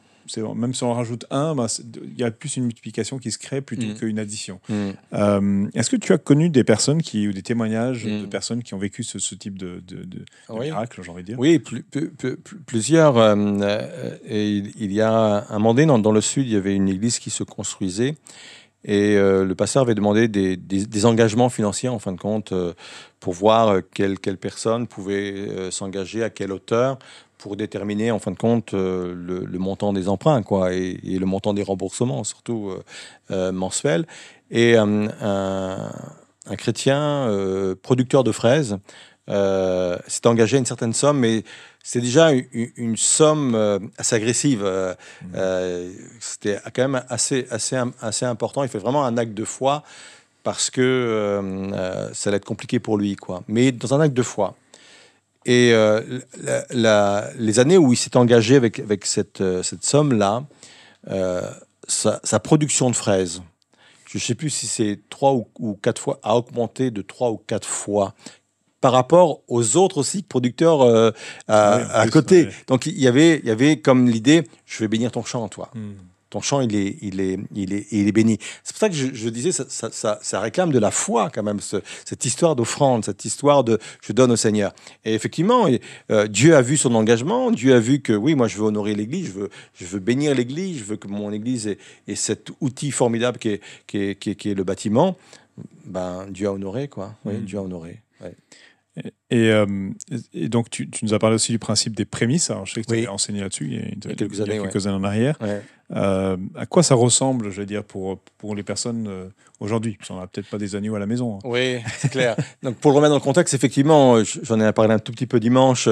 même si on rajoute un, bah, il y a plus une multiplication qui se crée plutôt mm. qu'une addition. Mm. Euh, est-ce que tu as connu des personnes qui, ou des témoignages de mm. personnes qui ont vécu ce, type de, de, miracle, j'ai envie de dire? Oui, plusieurs. Euh, euh, et il y a un moment donné, dans, le sud, il y avait une église qui se construisait. Et le pasteur avait demandé des, engagements financiers, en fin de compte, pour voir quelle, quelle personne pouvait s'engager, à quelle hauteur, pour déterminer en fin de compte euh, le, montant des emprunts quoi, et, le montant des remboursements, surtout euh, euh, mensuels. Et un, un, chrétien producteur de fraises s'est engagé à une certaine somme, mais c'est déjà une, somme assez agressive. Mmh. C'était quand même assez, assez, assez important. Il fait vraiment un acte de foi parce que euh, ça allait être compliqué pour lui, quoi. Mais dans un acte de foi. Et les années où il s'est engagé avec, avec cette, cette somme-là, sa, sa, production de fraises, je ne sais plus si c'est trois ou, quatre fois, a augmenté de trois ou quatre fois par rapport aux autres aussi producteurs euh, à, côté. Donc il y avait, il y avait comme l'idée, je vais bénir ton champ, toi. Hmm ton champ, il est, il est, il est, il est béni. C'est pour ça que je, disais, ça, ça, ça, réclame de la foi quand même, cette histoire d'offrande, cette histoire de je donne au Seigneur. Et effectivement, euh, Dieu a vu son engagement, Dieu a vu que oui, moi je veux honorer l'Église, je veux, je veux bénir l'Église, je veux que mon Église ait, cet outil formidable qui est, qui est, qui est, le bâtiment. Ben, Dieu a honoré, quoi. Oui, mm. Dieu a honoré. Euh, et, donc, tu, tu, nous as parlé aussi du principe des prémices. Alors, je sais que tu as enseigné là-dessus il y a, quelques, années, quelques années en arrière. Euh, à quoi ça ressemble, je veux dire, pour, pour les personnes euh, aujourd'hui On n'a peut-être pas des agneaux à la maison. Hein. Oui, c'est clair. Donc, pour le remettre dans le contexte, effectivement, j'en ai parlé un tout petit peu dimanche.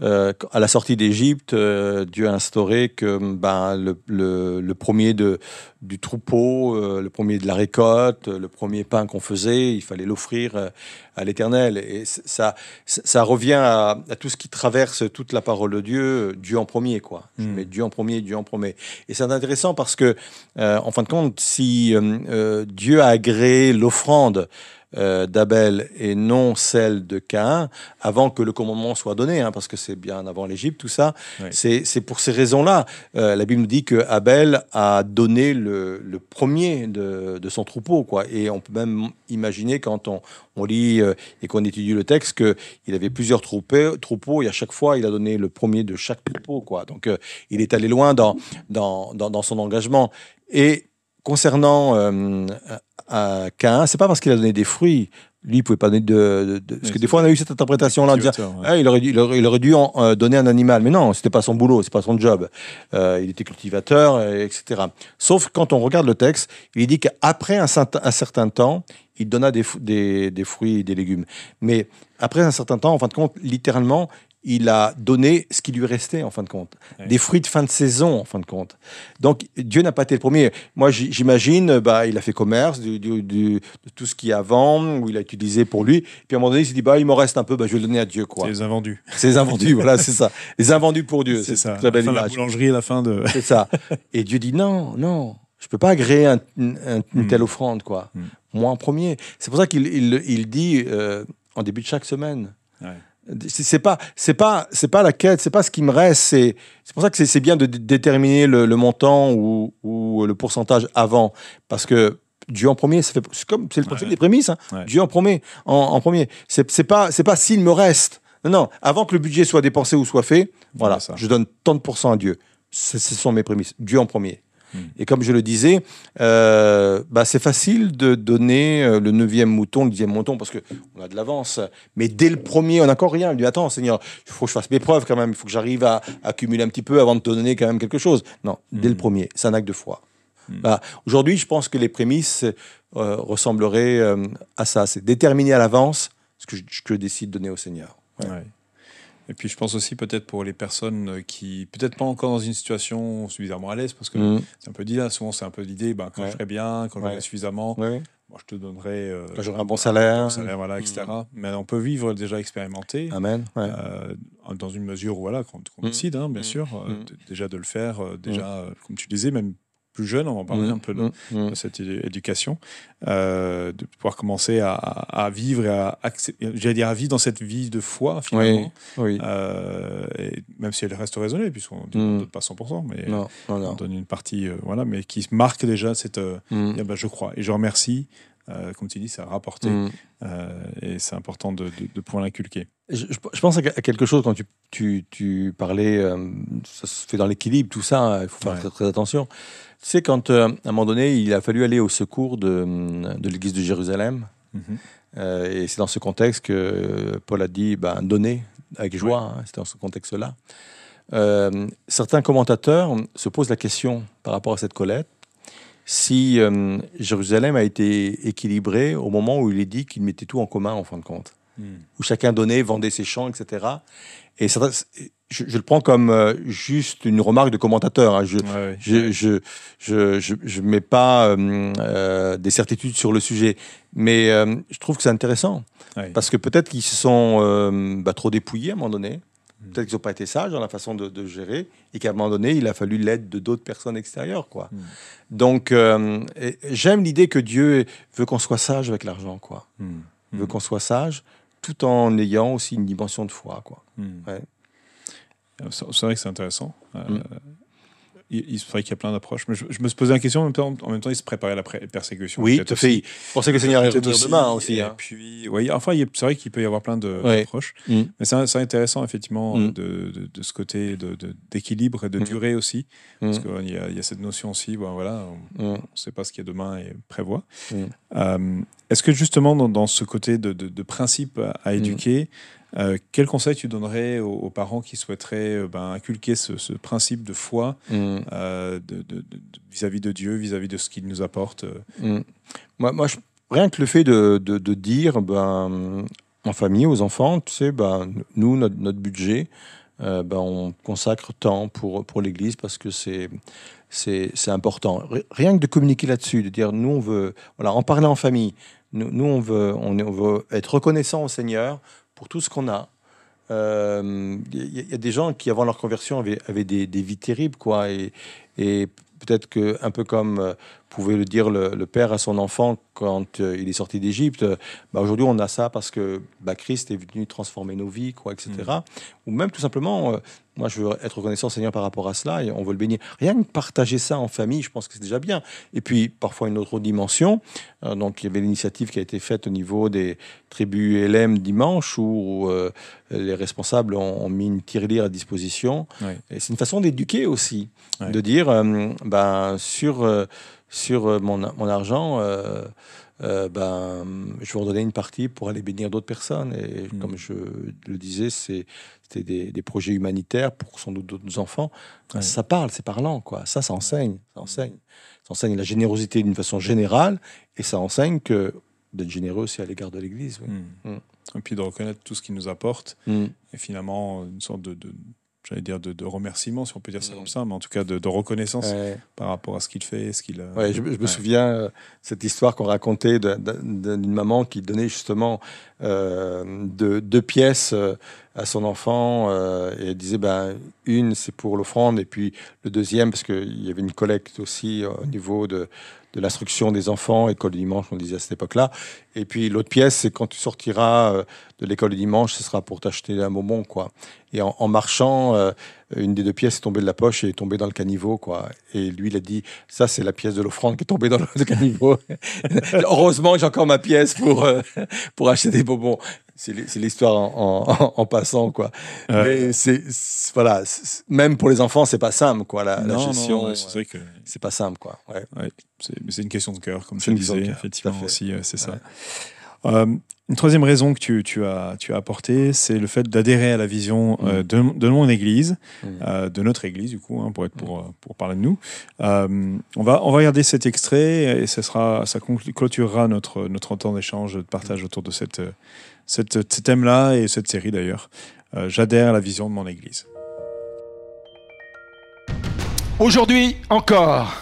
à la sortie d'Égypte, Dieu a instauré que ben, le, le, le premier de, du troupeau, le premier de la récolte, le premier pain qu'on faisait, il fallait l'offrir à l'Éternel. Et ça, ça revient à, tout ce qui traverse toute la parole de Dieu, Dieu en premier, quoi. Je hmm. mets Dieu en premier, Dieu en premier. Et c'est intéressant parce que, euh, en fin de compte, si euh, euh, Dieu a agréé l'offrande euh, d'Abel et non celle de Caïn, avant que le commandement soit donné, hein, parce que c'est bien avant l'Égypte, tout ça. C'est pour ces raisons-là. Euh, la Bible nous dit que Abel a donné le, premier de, son troupeau. Quoi. Et on peut même imaginer, quand on, lit euh, et qu'on étudie le texte, qu'il avait plusieurs troupeaux, troupeaux, et à chaque fois, il a donné le premier de chaque troupeau. Quoi. Donc, il est allé loin dans, dans, dans, son engagement. Et concernant à Cain, c'est pas parce qu'il a donné des fruits. Lui, il pouvait pas donner de. parce que des fois, on a eu cette interprétation-là en disant ah, il, aurait, il, aurait, dû en, euh, donner un animal. Mais non, c'était pas son boulot, c'est pas son job. Euh, il était cultivateur, etc. Sauf quand on regarde le texte, il dit qu'après un, un, certain temps, il donna des, des, des, fruits et des légumes. Mais après un certain temps, en fin de compte, littéralement, il a donné ce qui lui restait en fin de compte, des fruits de fin de saison en fin de compte. Donc Dieu n'a pas été le premier. Moi j'imagine, bah, il a fait commerce de tout ce qui est avant, où il a utilisé pour lui. Puis à un moment donné il s'est dit bah il m'en reste un peu, bah, je vais le donner à Dieu quoi. C'est les invendus. C'est les invendus, voilà c'est ça. Les invendus pour Dieu. C'est ça. La, fin la boulangerie à la fin de. c'est ça. Et Dieu dit non non. Je peux pas agréer une hmm. telle offrande, quoi. Hmm. Moi en premier. C'est pour ça qu'il il, dit euh, en début de chaque semaine. Ouais c'est pas c'est pas c'est pas la quête c'est pas ce qui me reste c'est c'est pour ça que c'est bien de déterminer le, montant ou, ou, le pourcentage avant. Parce que Dieu en premier ça fait c'est comme c'est le principe des prémices hein. Dieu en premier en, en premier. C'est c'est pas c'est pas s'il me reste. Non non avant que le budget soit dépensé ou soit fait voilà je donne tant de pourcents à Dieu. Ce sont mes prémices. Dieu en premier et comme je le disais, euh, bah, c'est facile de donner euh, le neuvième mouton, le dixième mouton, parce qu'on a de l'avance. Mais dès le premier, on n'a encore rien. Il dit Attends, Seigneur, il faut que je fasse mes preuves quand même. Il faut que j'arrive à, accumuler un petit peu avant de te donner quand même quelque chose. Non, dès le hmm. premier, c'est un acte de foi. Hmm. Bah, aujourd'hui, je pense que les prémices euh, ressembleraient à ça. C'est déterminer à l'avance ce que je, je, décide de donner au Seigneur. Et puis je pense aussi peut-être pour les personnes euh, qui, peut-être pas encore dans une situation suffisamment à l'aise, parce que mm. c'est un peu dit là, souvent c'est un peu l'idée, ben, quand je serai bien, quand je j'aurai suffisamment, moi je te donnerai. Euh, j'aurai un bon salaire. Un salaire voilà, etc. Mm. Mais on peut vivre déjà expérimenté. Amen. Euh, dans une mesure où voilà, qu'on mm. décide, hein, bien sûr, déjà de le faire, déjà, comme tu disais, même plus jeune, on va parler mmh, un peu de, mmh, mmh. cette éducation, euh, de pouvoir commencer à, vivre et à j'allais dire à vivre dans cette vie de foi finalement, oui, euh, et même si elle reste raisonnée, puisqu'on ne donne pas 100%, mais on donne une partie, euh, voilà, mais qui marque déjà cette, bah, je crois, et je remercie. Comme tu dis, ça a rapporté et c'est important de, pouvoir l'inculquer. Je, pense à quelque chose quand tu, tu, tu parlais, ça se fait dans l'équilibre, tout ça, hein, il faut faire très, attention. Tu sais, quand euh, à un moment donné, il a fallu aller au secours de, de l'église de Jérusalem, mhm. euh, et c'est dans ce contexte que Paul a dit ben, donner avec joie, hein, c'est dans ce contexte-là. Euh, certains commentateurs se posent la question par rapport à cette collecte si Jérusalem a été équilibré au moment où il est dit qu'il mettait tout en commun en fin de compte. où chacun donnait, vendait ses champs, etc. Et ça, je, je, le prends comme euh, juste une remarque de commentateur. Hein. Je, je, je, je, je, mets pas euh, euh, des certitudes sur le sujet, mais euh, je trouve que c'est intéressant parce que peut-être qu'ils se sont bah, trop dépouillés à un moment donné. Mm. Peut-être qu'ils n'ont pas été sages dans la façon de, de gérer et qu'à un moment donné, il a fallu l'aide de d'autres personnes extérieures, quoi. Mm. Donc, j'aime l'idée que Dieu veut qu'on soit sage avec l'argent, quoi. Mm. veut qu'on soit sage tout en ayant aussi une dimension de foi, quoi. Ouais. C'est vrai que c'est intéressant. Euh. Il, c'est vrai qu'il y a plein d'approches. Mais je, me suis posé la question en même temps, en même temps il se préparait à la persécution. Oui, tout à fait. Je pensais que le Seigneur revenir demain aussi. Hein. Puis, oui, enfin, c'est vrai qu'il peut y avoir plein d'approches. Mm. Mais c'est intéressant, effectivement, mm. de, de, ce côté d'équilibre et de durée aussi. Parce qu'il y, y, a cette notion aussi, bon, voilà, on ne sait pas ce qu'il y a demain et prévoit. Euh, est-ce que justement, dans, dans ce côté de, principe à éduquer, euh, quel conseil tu donnerais aux, parents qui souhaiteraient euh, ben, inculquer ce, principe de foi mm. euh, vis-à-vis de, Dieu, vis-à-vis de ce qu'il nous apporte mm. Moi, moi rien que le fait de, dire ben, en famille, aux enfants, tu sais, ben, nous, notre, budget, ben, on consacre temps pour, pour l'Église parce que c'est c'est important. Rien que de communiquer là-dessus, de dire nous on veut, voilà, en parler en famille. Nous, nous on veut, on, on veut être reconnaissant au Seigneur pour tout ce qu'on a. Il euh, y, a des gens qui, avant leur conversion, avaient, avaient des, des, vies terribles, quoi. Et, et peut-être que, un peu comme euh, pouvait le dire le, père à son enfant quand euh, il est sorti d'Égypte, bah, aujourd'hui on a ça parce que bah, Christ est venu transformer nos vies, quoi, etc. Mm. Ou même tout simplement, moi je veux être reconnaissant Seigneur par rapport à cela et on veut le bénir. Rien que partager ça en famille, je pense que c'est déjà bien. Et puis parfois une autre dimension, donc il y avait l'initiative qui a été faite au niveau des tribus LM dimanche où les responsables ont, mis une tirelire à disposition. Et c'est une façon d'éduquer aussi, de dire, ben, sur sur euh, mon, mon argent, euh, ben, je vais en donner une partie pour aller bénir d'autres personnes. Et mm. comme je le disais, c'était des, des, projets humanitaires pour sans doute d'autres enfants. Ça parle, c'est parlant, quoi. Ça, ça enseigne, ça enseigne. Ça enseigne la générosité d'une façon générale et ça enseigne que d'être généreux, c'est à l'égard de l'Église. Mm. Mm. Et puis de reconnaître tout ce qu'il nous apporte et finalement une sorte de j'allais dire, de, de, remerciement, si on peut dire ça mm. comme ça, mais en tout cas de, reconnaissance par rapport à ce qu'il fait. Ce qu'il ouais, je, me souviens euh, cette histoire qu'on racontait d'une maman qui donnait justement euh, deux pièces euh, à son enfant euh, et elle disait ben, une c'est pour l'offrande et puis le deuxième parce qu'il y avait une collecte aussi au niveau de, l'instruction des enfants, école du dimanche, on disait à cette époque-là. Et puis l'autre pièce, c'est quand tu sortiras euh, de l'école du dimanche, ce sera pour t'acheter un bonbon, quoi. Et en, marchant, euh, une des deux pièces est tombée de la poche et est tombée dans le caniveau, quoi. Et lui, il a dit, ça, c'est la pièce de l'offrande qui est tombée dans le caniveau. Heureusement que j'ai encore ma pièce pour, euh, pour acheter des bonbons c'est l'histoire en, passant quoi. Mais c'est voilà, même pour les enfants, c'est pas simple quoi. La, gestion, c'est pas simple quoi. Ouais. c'est une question de cœur, comme tu disais, effectivement aussi, c'est ça. Euh, une troisième raison que tu, tu as, tu as apportée, c'est le fait d'adhérer à la vision euh, mm. de, de, mon Église, mm. euh, de notre Église, du coup, hein, pour, être pour, pour, parler de nous. on, va, on va regarder cet extrait et ça, sera, ça clôturera notre, notre temps d'échange, de partage autour de cette, cette, ce thème-là et cette série d'ailleurs. Euh, j'adhère à la vision de mon Église. Aujourd'hui encore,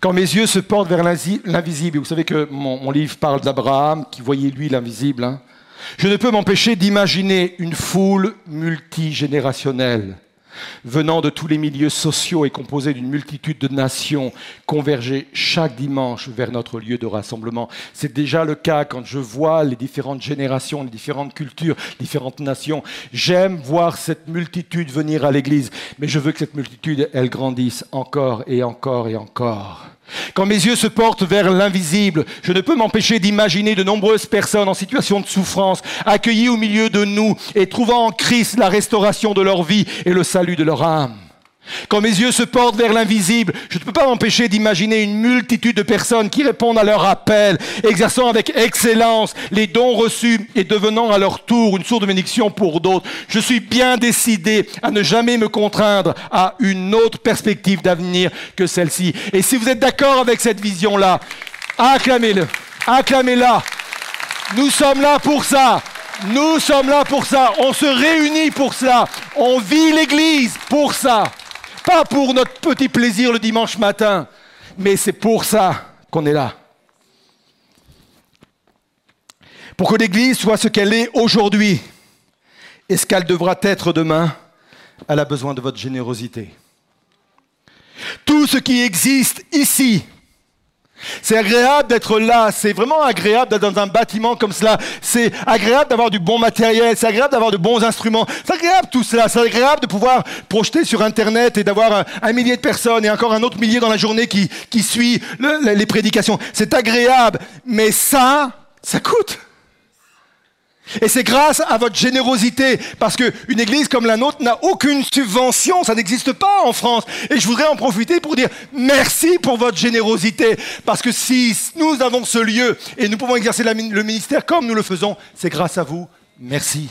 quand mes yeux se portent vers l'invisible, vous savez que mon, livre parle d'Abraham qui voyait lui l'invisible, hein, je ne peux m'empêcher d'imaginer une foule multigénérationnelle venant de tous les milieux sociaux et composé d'une multitude de nations, converger chaque dimanche vers notre lieu de rassemblement. C'est déjà le cas quand je vois les différentes générations, les différentes cultures, différentes nations. J'aime voir cette multitude venir à l'église, mais je veux que cette multitude, elle grandisse encore et encore et encore. Quand mes yeux se portent vers l'invisible, je ne peux m'empêcher d'imaginer de nombreuses personnes en situation de souffrance, accueillies au milieu de nous et trouvant en Christ la restauration de leur vie et le salut de leur âme. Quand mes yeux se portent vers l'invisible, je ne peux pas m'empêcher d'imaginer une multitude de personnes qui répondent à leur appel, exerçant avec excellence les dons reçus et devenant à leur tour une source de bénédiction pour d'autres. Je suis bien décidé à ne jamais me contraindre à une autre perspective d'avenir que celle-ci. Et si vous êtes d'accord avec cette vision-là, acclamez-le, acclamez-la. Nous sommes là pour ça. Nous sommes là pour ça. On se réunit pour ça. On vit l'Église pour ça. Pas pour notre petit plaisir le dimanche matin, mais c'est pour ça qu'on est là. Pour que l'Église soit ce qu'elle est aujourd'hui et ce qu'elle devra être demain, elle a besoin de votre générosité. Tout ce qui existe ici, c'est agréable d'être là, c'est vraiment agréable d'être dans un bâtiment comme cela, c'est agréable d'avoir du bon matériel, c'est agréable d'avoir de bons instruments, c'est agréable tout cela, c'est agréable de pouvoir projeter sur Internet et d'avoir un, millier de personnes et encore un autre millier dans la journée qui, qui suit les prédications. C'est agréable, mais ça, ça coûte. Et c'est grâce à votre générosité, parce qu'une église comme la nôtre n'a aucune subvention, ça n'existe pas en France. Et je voudrais en profiter pour dire merci pour votre générosité, parce que si nous avons ce lieu et nous pouvons exercer le ministère comme nous le faisons, c'est grâce à vous. Merci.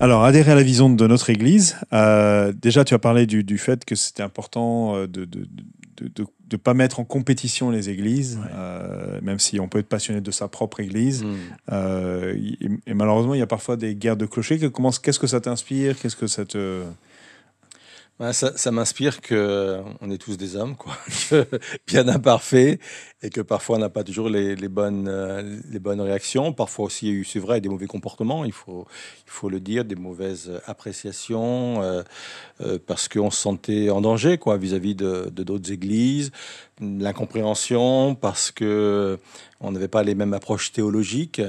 Alors, adhérer à la vision de notre Église. Euh, déjà, tu as parlé du, fait que c'était important euh, de, de ne pas mettre en compétition les églises, euh, même si on peut être passionné de sa propre église. Hmm. Euh, et, malheureusement, il y a parfois des guerres de clochers. Qu'est-ce que ça t'inspire? Qu'est-ce que ça te... ça, m'inspire qu'on est tous des hommes, quoi. bien imparfaits, et que parfois on n'a pas toujours les, bonnes, euh, les bonnes réactions. Parfois aussi, il y a eu, c'est vrai, des mauvais comportements, il faut, le dire, des mauvaises appréciations, euh, euh, parce qu'on se sentait en danger vis-à-vis de, d'autres églises, l'incompréhension, parce que on n'avait pas les mêmes approches théologiques.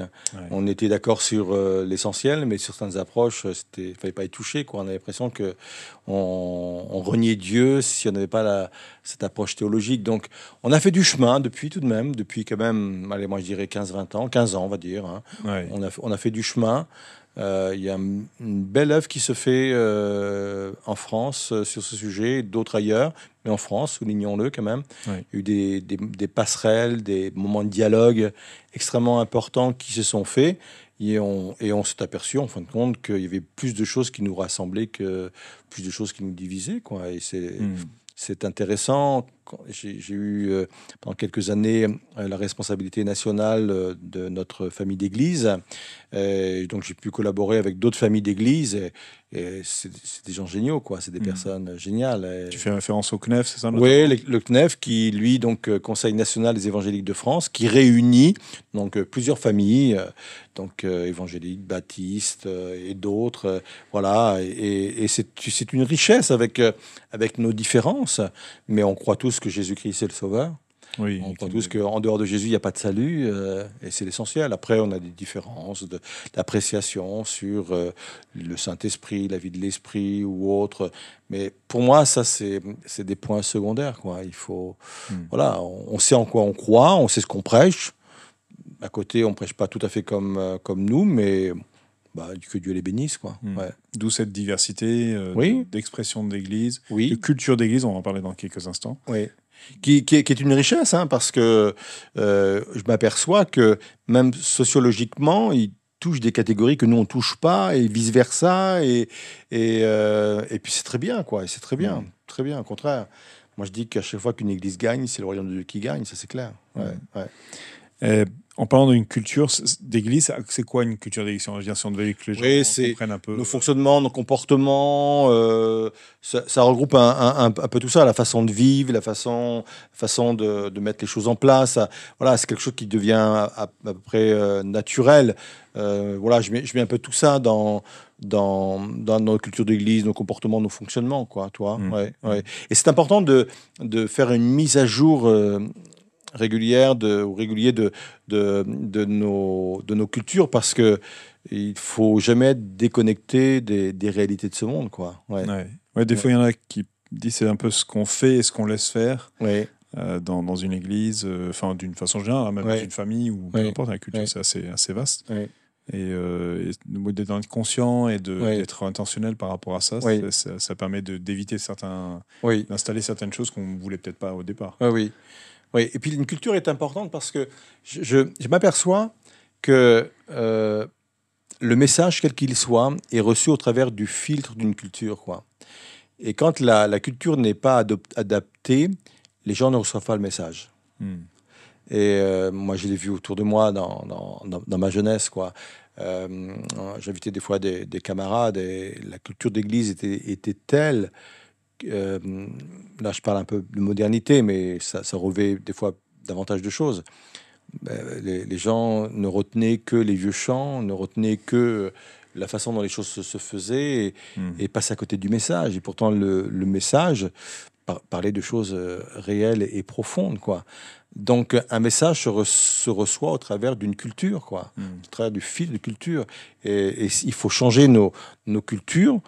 On était d'accord sur l'essentiel, mais sur certaines approches, il fallait pas y toucher. Quoi. On avait l'impression que on, on, reniait Dieu si on n'avait pas la, cette approche théologique. Donc, on a fait du chemin depuis tout de même, depuis quand même, allez, moi je dirais 15-20 ans, 15 ans on va dire. Hein. On, a, on a fait du chemin. Euh, il y a une belle œuvre qui se fait euh, en France euh, sur ce sujet, d'autres ailleurs, mais en France, soulignons-le quand même. Il y a eu des, des, passerelles, des moments de dialogue extrêmement importants qui se sont faits. Et on, et on s'est aperçu, en fin de compte, qu'il y avait plus de choses qui nous rassemblaient que plus de choses qui nous divisaient. Quoi. Et c'est. Hmm c'est intéressant. J'ai eu euh, pendant quelques années euh, la responsabilité nationale euh, de notre famille d'église. donc j'ai pu collaborer avec d'autres familles d'église. Et, c'est des gens géniaux, quoi. C'est des mmh. personnes géniales. Tu fais référence au CNEF, c'est ça Oui, le, CNEF, qui, lui, donc Conseil national des évangéliques de France, qui réunit donc plusieurs familles, donc évangéliques, baptistes et d'autres. voilà. Et, et c'est une richesse avec, avec nos différences, mais on croit tous que Jésus-Christ est le Sauveur. Oui, on croit tous qu'en dehors de Jésus, il n'y a pas de salut, euh, et c'est l'essentiel. Après, on a des différences d'appréciation sur euh, le Saint-Esprit, la vie de l'Esprit ou autre. Mais pour moi, ça, c'est des points secondaires. Quoi. Il faut, hmm. voilà, on, sait en quoi on croit, on sait ce qu'on prêche. À côté, on prêche pas tout à fait comme, euh, comme nous, mais bah, que Dieu les bénisse. Quoi. Hmm. D'où cette diversité d'expression de l'Église, de culture d'Église, on va en parler dans quelques instants. Oui qui, qui, est, une richesse, hein, parce que euh, je m'aperçois que même sociologiquement, il touche des catégories que nous on touche pas et vice versa et et, euh, et puis c'est très bien quoi c'est très bien mmh. très bien au contraire moi je dis qu'à chaque fois qu'une église gagne c'est le royaume de Dieu qui gagne ça c'est clair ouais, mmh. ouais en parlant d'une culture d'église, c'est quoi une culture d'église Si on devait que les gens comprennent un peu. Nos fonctionnements, nos comportements, euh, ça, regroupe un, peu tout ça, la façon de vivre, la façon, façon de, mettre les choses en place. Voilà, c'est quelque chose qui devient à, peu près euh, naturel. Euh, voilà, je mets, je mets un peu tout ça dans, dans, dans nos cultures d'église, nos comportements, nos fonctionnements, quoi, toi. Mmh. Ouais, ouais. Et c'est important de, de faire une mise à jour régulière de, ou régulier de, de, de, nos, de nos cultures parce que il faut jamais être déconnecté des, des réalités de ce monde. Quoi. Ouais. ouais. des fois, il y en a qui disent c'est un peu ce qu'on fait et ce qu'on laisse faire. Ouais. Euh, dans, dans, une église, euh, enfin d'une façon générale, hein, même dans une famille ou peu importe, la culture c'est assez, assez vaste. Et, euh, d'être conscient et d'être intentionnel par rapport à ça, ça, ça, permet d'éviter certains, d'installer certaines choses qu'on voulait peut-être pas au départ. oui. Oui, et puis une culture est importante parce que je, je, m'aperçois que euh, le message, quel qu'il soit, est reçu au travers du filtre d'une culture. Quoi. Et quand la, la culture n'est pas adaptée, les gens ne reçoivent pas le message. Hmm. Et euh, moi, je l'ai vu autour de moi dans, dans, dans, ma jeunesse. Quoi. J'invitais des fois des, camarades et la culture d'église était, était telle. Là, je parle un peu de modernité, mais ça, ça revêt des fois davantage de choses. Ben, les, gens ne retenaient que les vieux chants, ne retenaient que la façon dont les choses se, faisaient et, mmh. passaient à côté du message. Et pourtant, le, message parlait de choses euh, réelles et, profondes, quoi. Donc, un message se, reçoit au travers d'une culture, quoi, mmh. au travers du fil de culture. Et, il faut changer nos, nos cultures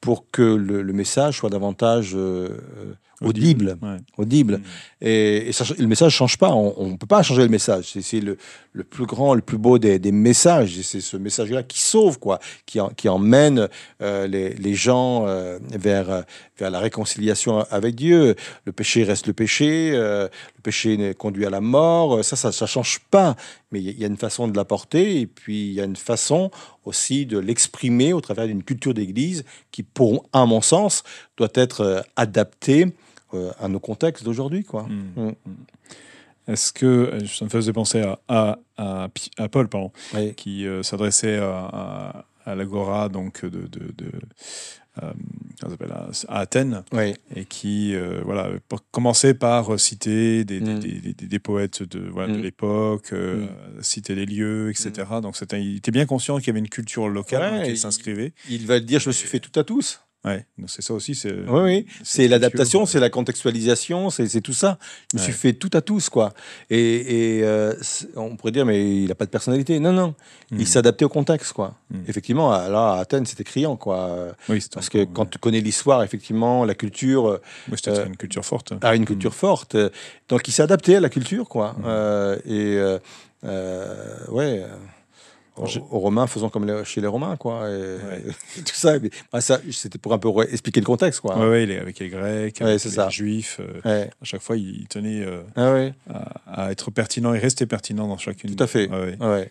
pour que le, message soit davantage euh, euh, audible. Audible. Mm. Et, le message ne change pas. On ne peut pas changer le message. C'est le, le, plus grand, le plus beau des, des messages. C'est ce message-là qui sauve, quoi, qui, qui emmène euh, les, les, gens euh, vers, vers la réconciliation avec Dieu. Le péché reste le péché. Le péché conduit à la mort. Ça, ça ne change pas. Mais il y, a une façon de l'apporter. Et puis, il y a une façon aussi de l'exprimer au travers d'une culture d'église qui, pour, à mon sens, doit être adaptée euh, à nos contextes d'aujourd'hui. quoi. Hmm. Hmm. Est-ce que euh, ça me faisait penser à, à, à, Paul, pardon, qui euh, s'adressait à, à l'Agora, donc de, de, de à, Athènes, et qui voilà, commençait par citer des, des, hmm. des, poètes de, voilà, de l'époque, citer les lieux, etc. Donc il était bien conscient qu'il y avait une culture locale qui s'inscrivait. Il, il va dire Je me suis fait tout à tous. Ouais, c'est ça aussi. C'est oui, oui. c'est l'adaptation, c'est la contextualisation, c'est tout ça. Je me suis fait tout à tous, quoi. Et, euh, on pourrait dire, mais il n'a pas de personnalité. Non, non. Il hmm. s'adaptait au contexte, quoi. Hmm. Effectivement, là, à Athènes, c'était criant, quoi. Oui, Parce que quand tu connais l'histoire, effectivement, la culture. Oui, c'était euh, une culture forte. Ah, une culture hmm. forte. Donc, il s'est adapté à la culture, quoi. Euh, et, ouais aux, Romains, faisons comme chez les Romains, quoi. Et, tout ça. ça c'était pour un peu expliquer le contexte, quoi. Oui, ouais, avec les Grecs, avec les Juifs. Euh, à chaque fois, ils tenaient euh, ah à, être pertinent et rester pertinent dans chacune. Tout à fait. Euh,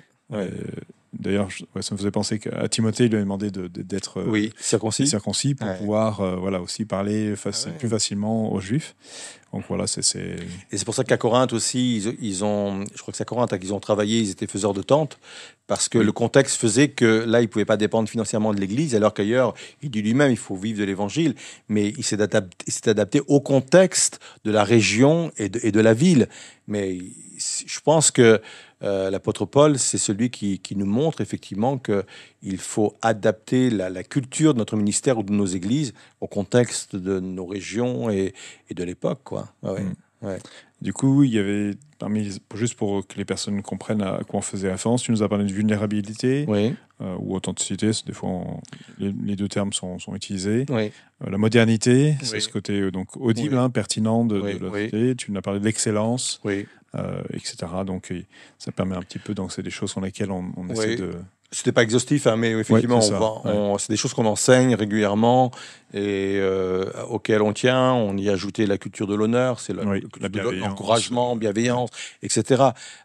d'ailleurs, ça me faisait penser qu'à Timothée, il lui a demandé d'être oui, circoncis. circoncis pour pouvoir voilà, aussi parler ah plus facilement aux Juifs. Donc voilà, c'est. Et c'est pour ça qu'à Corinthe aussi, ils, ont, je crois que c'est à Corinthe hein, qu'ils ont travaillé, ils étaient faiseurs de tentes, parce que le contexte faisait que là, ils ne pouvaient pas dépendre financièrement de l'Église, alors qu'ailleurs, il dit lui-même, il faut vivre de l'Évangile, mais il s'est adapté, adapté, au contexte de la région et de, et de la ville. Mais je pense que euh, l'apôtre Paul, c'est celui qui, qui, nous montre effectivement qu'il faut adapter la, culture de notre ministère ou de nos églises au contexte de nos régions et, et de l'époque. quoi. Mm. Ouais. Du coup, il y avait, parmi, juste pour que les personnes comprennent à quoi on faisait référence, tu nous as parlé de vulnérabilité oui. euh, ou authenticité, des fois les, deux termes sont, sont utilisés. Oui. Euh, la modernité, c'est ce côté euh, donc audible, hein, pertinent de, de Tu nous as parlé de l'excellence, etc. Donc ça permet un petit peu, donc c'est des choses sur lesquelles on, on essaie de... C'était pas exhaustif, hein, mais effectivement, c'est des choses qu'on enseigne régulièrement et euh, auxquelles on tient. On y a ajouté la culture de l'honneur, c'est l'encouragement, bienveillance, etc.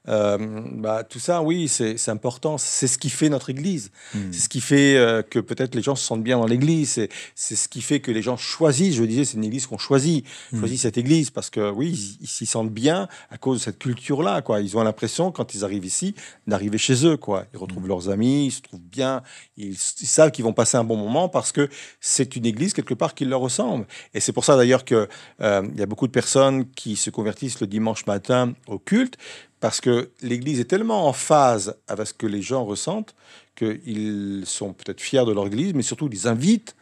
Euh, bah, tout ça, oui, c'est important. C'est ce qui fait notre Église. Hmm. C'est ce qui fait euh, que peut-être les gens se sentent bien dans l'Église. C'est ce qui fait que les gens choisissent. Je disais, c'est une Église qu'on choisit. Hmm. Choisit cette Église parce que oui, ils s'y sentent bien à cause de cette culture-là. Quoi. Ils ont l'impression, quand ils arrivent ici, d'arriver chez eux. Quoi. Ils retrouvent hmm. leurs amis ils se trouvent bien, ils, savent qu'ils vont passer un bon moment parce que c'est une église quelque part qui leur ressemble. Et c'est pour ça d'ailleurs qu'il euh, y a beaucoup de personnes qui se convertissent le dimanche matin au culte parce que l'église est tellement en phase avec ce que les gens ressentent qu'ils sont peut-être fiers de leur église, mais surtout ils invitent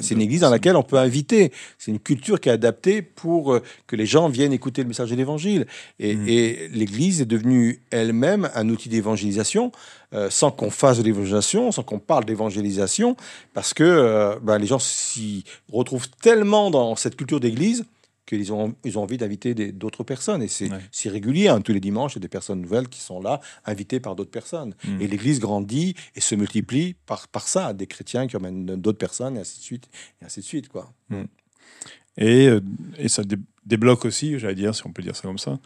c'est une église dans laquelle on peut inviter. C'est une culture qui est adaptée pour euh, que les gens viennent écouter le message de l'évangile. Et, mm. l'église est devenue elle-même un outil d'évangélisation, euh, sans qu'on fasse de l'évangélisation, sans qu'on parle d'évangélisation, parce que euh, ben, les gens s'y retrouvent tellement dans cette culture d'église qu'ils ont, ils ont envie d'inviter d'autres personnes. Et c'est régulier. Hein. Tous les dimanches, il y a des personnes nouvelles qui sont là, invitées par d'autres personnes. Mm. Et l'Église grandit et se multiplie par, par ça. Des chrétiens qui emmènent d'autres personnes, et ainsi de suite. Et ainsi de suite quoi. Mm. Et, euh, et, ça débloque aussi, j'allais dire, si on peut dire ça comme ça,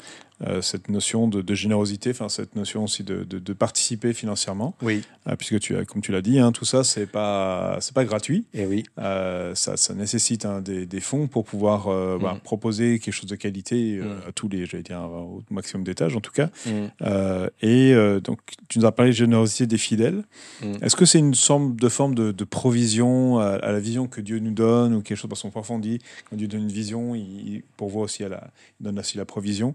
euh, cette notion de, générosité, enfin cette notion aussi de, de, participer financièrement. Oui. puisque tu as, comme tu l'as dit, hein, tout ça c'est pas c'est pas gratuit. Et eh oui. ça, ça, nécessite hein, des, des, fonds pour pouvoir bah, mm. proposer quelque chose de qualité mm. à tous les, j'allais dire au maximum d'étages en tout cas. Mm. et donc tu nous as parlé de générosité des fidèles. Est-ce que c'est une sorte de forme de, provision à, la vision que Dieu nous donne ou quelque chose parce qu'on parfois on dit? Quand Dieu donne une vision, il, pourvoit aussi à la, il donne aussi la provision.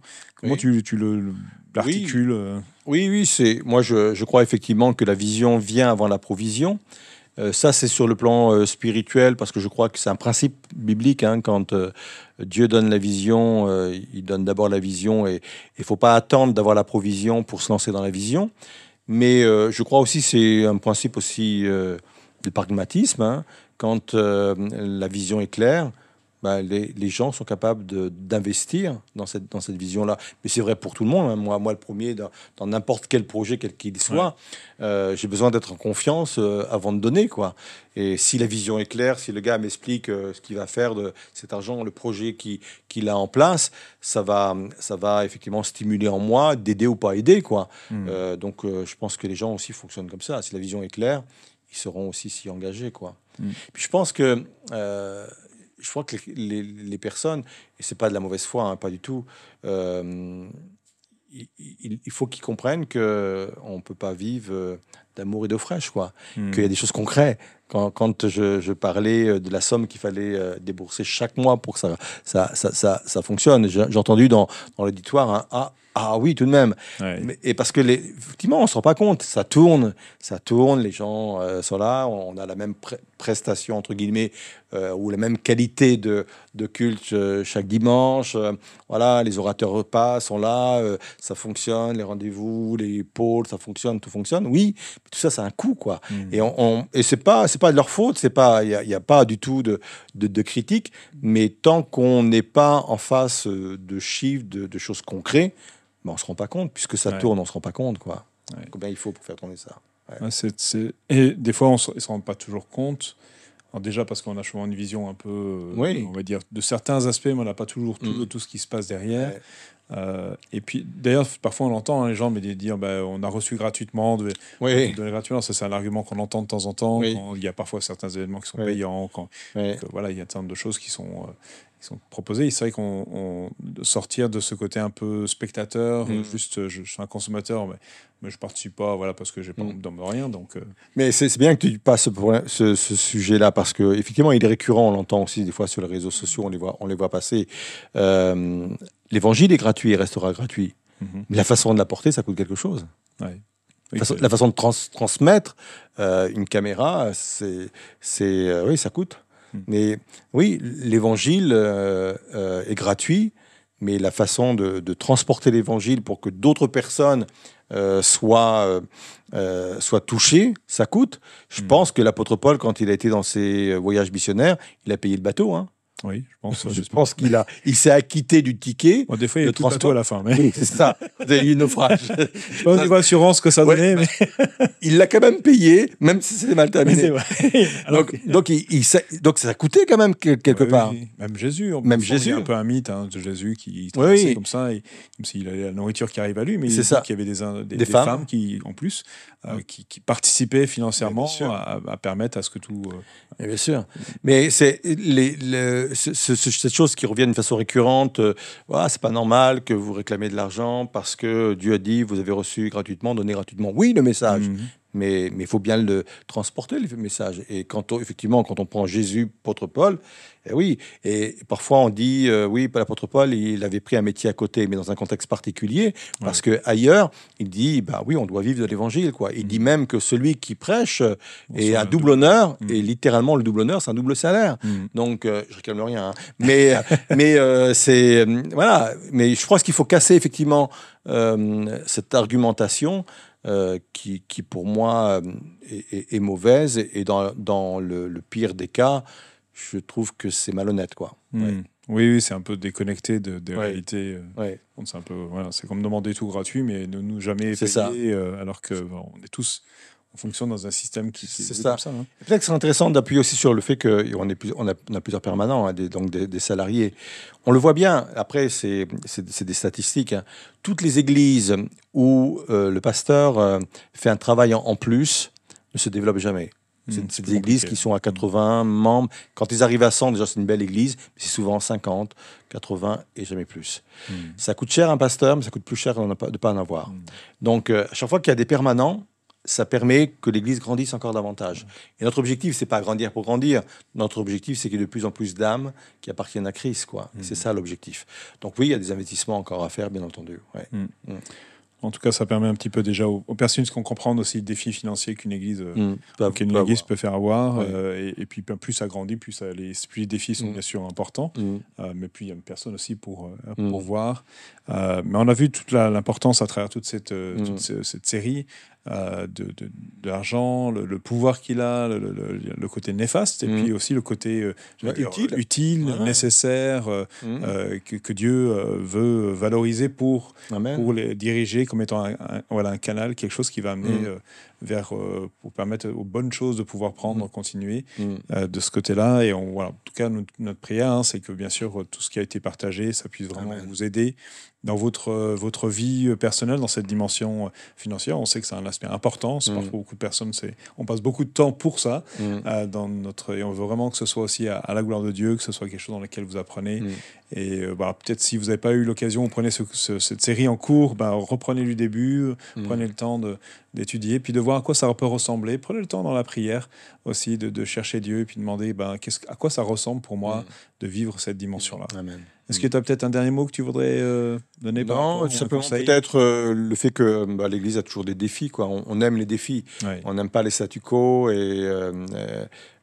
Comment tu, tu le l'articules euh Oui, oui, c'est moi je, je, crois effectivement que la vision vient avant la provision. Euh, ça, c'est sur le plan euh, spirituel, parce que je crois que c'est un principe biblique. Hein, quand Dieu donne la vision, il donne d'abord la vision, et il ne faut pas attendre d'avoir la provision pour se lancer dans la vision. Mais je crois aussi c'est un principe aussi de pragmatisme. Hein, quand la vision est claire, bah, les, les, gens sont capables d'investir dans cette, dans cette vision-là. Mais c'est vrai pour tout le monde. Hein. Moi, moi, le premier, dans n'importe quel projet, quel qu'il soit, euh, j'ai besoin d'être en confiance euh, avant de donner. Quoi. Et si la vision est claire, si le gars m'explique euh, ce qu'il va faire de cet argent, le projet qu'il a en place, ça va, ça va effectivement stimuler en moi d'aider ou pas aider. Quoi. Hmm. donc, je pense que les gens aussi fonctionnent comme ça. Si la vision est claire, ils seront aussi s'y engager. Quoi. Hmm. Puis je pense que je crois que les, les, personnes, et c'est pas de la mauvaise foi, hein, pas du tout, euh, il, faut qu'ils comprennent que on peut pas vivre euh, d'amour et d'eau fraîche, quoi. Hmm. Qu'il y a des choses concrètes. Quand, quand je, je, parlais euh, de la somme qu'il fallait débourser chaque mois pour que ça, ça, ça, ça, fonctionne, j'ai entendu dans, dans l'auditoire un ah, ah oui, tout de même. et parce que, les, effectivement, on ne se rend pas compte. Ça tourne, ça tourne, les gens euh, sont là, on a la même prestation, entre guillemets, euh, ou la même qualité de, de culte euh, chaque dimanche. voilà, les orateurs repas sont là, ça fonctionne, les rendez-vous, les pôles, ça fonctionne, tout fonctionne. Oui, mais tout ça, c'est un coût, quoi. Hmm. Et, on, et c'est pas, c'est pas de leur faute, c'est pas, il n'y a, a, pas du tout de, de, de critique, mais tant qu'on n'est pas en face de chiffres, de, de choses concrètes, on on se rend pas compte, puisque ça tourne, on se rend pas compte, quoi. Combien il faut pour faire tourner ça. Et des fois, on ne se rend pas toujours compte. déjà parce qu'on a souvent une vision un peu, on va dire, de certains aspects, mais on n'a pas toujours tout, mm. tout, ce qui se passe derrière. Euh, et puis, d'ailleurs, parfois on l'entend, hein, les gens mais dire ben, on a reçu gratuitement, de, oui. gratuitement. Ça, c'est un argument qu'on entend de temps en temps. Quand il y a parfois certains événements qui sont payants. Quand, voilà, il y a un certain nombre de choses qui sont, euh, qui sont proposées. C'est vrai qu'on sortir de ce côté un peu spectateur, mm. juste je, suis un consommateur, mais, mais je participe pas voilà, parce que j'ai pas mm. rien. Donc, euh. Mais c'est bien que tu passes ce, ce sujet-là parce que effectivement il est récurrent, on l'entend aussi des fois sur les réseaux sociaux, on les voit, on les voit passer. L'évangile est gratuit et restera gratuit. Mhm. Mais la façon de l'apporter, ça coûte quelque chose. la, façon, de transmettre euh, une caméra, c'est, euh, oui, ça coûte. Mhm. Mais oui, l'évangile euh, est gratuit, mais la façon de, transporter l'évangile pour que d'autres personnes soient, soient touchées, ça coûte. Je mhm. pense que l'apôtre Paul, quand il a été dans ses voyages missionnaires, il a payé le bateau. Hein. Oui, je pense. je pense qu'il a, il s'est acquitté du ticket. des fois, il y a de transport à la fin. Mais... c'est ça. C'est eu naufrage. je sais pas niveau assurance que ça donnait, mais... il l'a quand même payé, même si c'était mal terminé. donc, donc, il, donc, ça a coûté quand même quelque part. Même Jésus. Même Jésus. Il y a un peu un mythe hein, de Jésus qui traversait comme ça, et, comme s'il avait la nourriture qui arrive à lui, mais il ça. qu'il y avait des, des, femmes. qui, en plus, euh, qui, participaient financièrement à, permettre à ce que tout. Euh, bien sûr. Mais c'est cette chose qui revient de façon récurrente. Euh, c'est pas normal que vous réclamez de l'argent parce que Dieu a dit vous avez reçu gratuitement, donné gratuitement. Oui, le message. Mhm mais il faut bien le transporter, le message. Et quand effectivement, quand on prend Jésus, apôtre Paul, eh oui, et parfois on dit, euh, oui, l'apôtre Paul, il avait pris un métier à côté, mais dans un contexte particulier, parce que ailleurs, il dit, bah oui, on doit vivre de l'évangile, quoi. Il dit mm. même que celui qui prêche est un double honneur, mm. et littéralement, le double honneur, c'est un double salaire. Mm. Donc, euh, je réclame rien, hein. mais, mais euh, c'est, voilà, mais je crois qu'il faut casser effectivement cette argumentation euh, qui, qui, pour moi euh, est, est, mauvaise et dans, dans le, pire des cas, je trouve que c'est malhonnête quoi. Hmm. Oui, oui c'est un peu déconnecté de, des réalités. Euh, c'est un peu voilà, c'est comme demander tout gratuit, mais ne nous jamais payer, alors que on est tous en fonction dans un système qui, c'est ça. Hein. Peut-être que c'est intéressant d'appuyer aussi sur le fait qu'on on a, on a plusieurs permanents, hein, des, donc des, salariés. On le voit bien. Après, c'est des statistiques. Hein. Toutes les églises où euh, le pasteur euh, fait un travail en, plus ne se développent jamais. Hmm, c'est des églises qui sont à 80 membres. Quand ils arrivent à 100, déjà c'est une belle église, mais c'est souvent 50, 80 et jamais plus. Hmm. Ça coûte cher un pasteur, mais ça coûte plus cher de ne pas en avoir. Hmm. Donc, euh, à chaque fois qu'il y a des permanents, ça permet que l'Église grandisse encore davantage. Et notre objectif, c'est pas grandir pour grandir. Notre objectif, c'est qu'il y ait de plus en plus d'âmes qui appartiennent à Christ, quoi. C'est ça l'objectif. Donc oui, il y a des investissements encore à faire, bien entendu. En tout cas, ça permet un petit peu déjà aux, personnes qu'on comprendre aussi le défi financier qu'une église, euh, mmh. qu'une église peut faire avoir. Euh, et, puis, plus ça grandit, plus, les, plus les défis sont mmh. bien sûr importants. Mmh. Euh, mais puis, il y a une personne aussi pour, pour voir. mais on a vu toute l'importance à travers toute cette, toute cette série euh, de, de, l'argent, le, pouvoir qu'il a, le, côté néfaste, et mm. puis aussi le côté euh, utile, utile nécessaire, euh, mm. que, que, Dieu veut valoriser pour, pour les diriger comme étant un, voilà, un canal, quelque chose qui va amener mm. Vers, pour permettre aux bonnes choses de pouvoir prendre, continuer de ce côté-là. Et on, voilà, en tout cas, notre, prière, hein, c'est que bien sûr, tout ce qui a été partagé, ça puisse vraiment vous aider dans votre, votre vie personnelle, dans cette dimension financière. On sait que c'est un aspect important. C'est mm. pour beaucoup de personnes, c'est, on passe beaucoup de temps pour ça. Mm. Euh, dans notre, et on veut vraiment que ce soit aussi à, la gloire de Dieu, que ce soit quelque chose dans lequel vous apprenez. Mm. Et euh, bah, peut-être si vous n'avez pas eu l'occasion, prenez cette série en cours, bah, reprenez du début, prenez le temps d'étudier, puis de voir à quoi ça peut ressembler. Prenez le temps dans la prière aussi de, de chercher Dieu et puis demander ben, à quoi ça ressemble pour moi de vivre cette dimension-là. Est-ce que tu as peut-être un dernier mot que tu voudrais euh, donner Non, simplement peut-être euh, le fait que bah, l'Église a toujours des défis. Quoi. On, aime les défis. On n'aime pas les statu quo et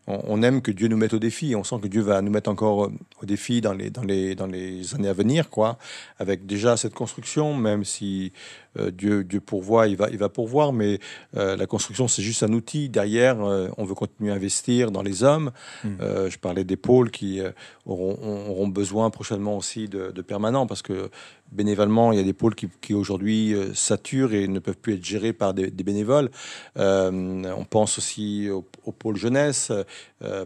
euh, on, aime que Dieu nous mette au défi. On sent que Dieu va nous mettre encore au défi dans les, dans les, dans les années à venir, quoi. Avec déjà cette construction, même si euh, Dieu, Dieu pourvoit, il va, il va pourvoir, mais euh, la construction, c'est juste un outil. Derrière, euh, on veut continuer à investir dans les hommes. Hmm. je parlais des pôles qui auront, auront, besoin prochainement aussi de, de permanents, parce que bénévolement, il y a des pôles qui, qui aujourd'hui saturent et ne peuvent plus être gérés par des, bénévoles. on pense aussi au, pôle jeunesse.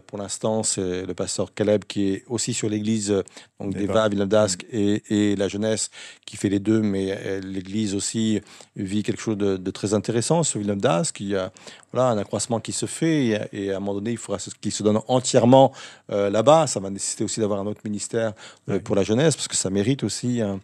pour l'instant, c'est le pasteur Caleb qui est aussi sur l'église donc d'Eva, Villeneuve et, et, la jeunesse qui fait les deux, mais l'église aussi vit quelque chose de, très intéressant sur Villeneuve d'Ascq. Voilà, un accroissement qui se fait et, à un moment donné, il faudra qu'il se donne entièrement euh, là-bas. Ça va nécessiter aussi d'avoir un autre ministère euh, pour la jeunesse parce que ça mérite aussi un,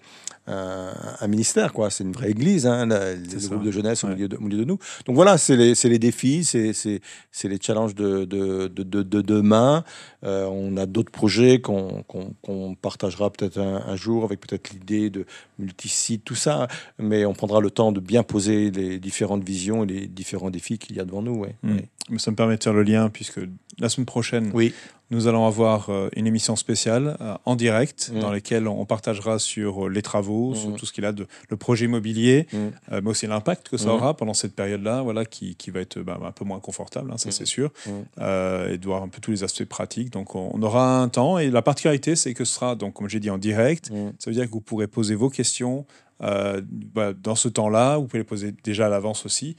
un, ministère, quoi. C'est une vraie église, hein, le groupe de jeunesse au, milieu de, milieu de, nous. Donc voilà, c'est les, les, défis, c'est les challenges de, de, de demain. Euh, on a d'autres projets qu'on partagera peut-être un, jour avec peut-être l'idée de multisite, tout ça. Mais on prendra le temps de bien poser les différentes visions et les différents défis qu'il y a devant nous. Ouais. Mmh. Mais ça me permet de faire le lien puisque la semaine prochaine, oui nous allons avoir euh, une émission spéciale euh, en direct mm. dans laquelle on partagera sur euh, les travaux, sur mm. tout ce qu'il a de le projet immobilier, mm. mais aussi l'impact que ça aura pendant cette période-là, voilà, qui, qui, va être bah, un peu moins confortable, hein, ça c'est sûr, et de voir un peu tous les aspects pratiques. Donc on, aura un temps et la particularité c'est que ce sera donc comme j'ai dit en direct. Ça veut dire que vous pourrez poser vos questions. Bah, dans ce temps-là, vous pouvez les poser déjà à l'avance aussi.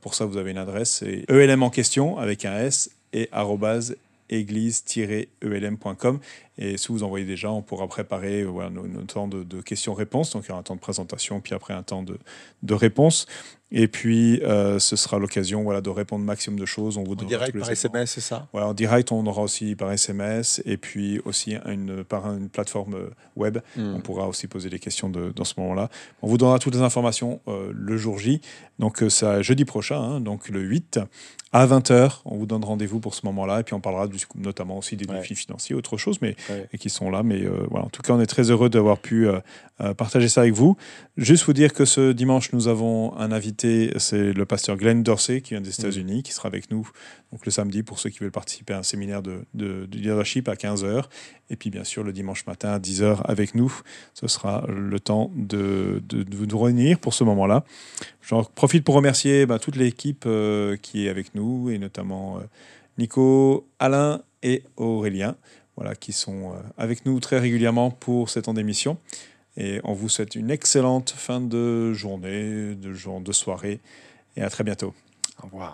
pour ça, vous avez une adresse, c'est ELM en question avec un S et arrobase église-elm.com. Et si vous envoyez déjà, on pourra préparer voilà, nos, temps de, questions-réponses. Donc il y aura un temps de présentation, puis après un temps de, de réponse. Et puis, euh, ce sera l'occasion voilà, de répondre maximum de choses. On vous en direct par SMS, c'est ça? Voilà, En direct, on aura aussi par SMS et puis aussi une, par une plateforme web. Hmm. On pourra aussi poser des questions de, dans ce moment-là. On vous donnera toutes les informations euh, le jour J. Donc, c'est euh, jeudi prochain, hein, donc le 8 à 20h. On vous donne rendez-vous pour ce moment-là. Et puis, on parlera du, notamment aussi des défis financiers, autre chose, mais et qui sont là. Mais voilà, en tout cas, on est très heureux d'avoir pu partager ça avec vous. Juste vous dire que ce dimanche, nous avons un invité, c'est le pasteur Glenn Dorsey qui vient des mm. États-Unis, qui sera avec nous donc le samedi pour ceux qui veulent participer à un séminaire de, de, leadership à 15h. Et puis bien sûr le dimanche matin à 10h avec nous. Ce sera le temps de, de, de nous réunir pour ce moment-là. J'en profite pour remercier bah, toute l'équipe euh, qui est avec nous et notamment euh, Nico, Alain et Aurélien. Voilà, qui sont euh, avec nous très régulièrement pour cette temps d'émission. Et on vous souhaite une excellente fin de journée, de, jour, de soirée. Et à très bientôt. Au revoir.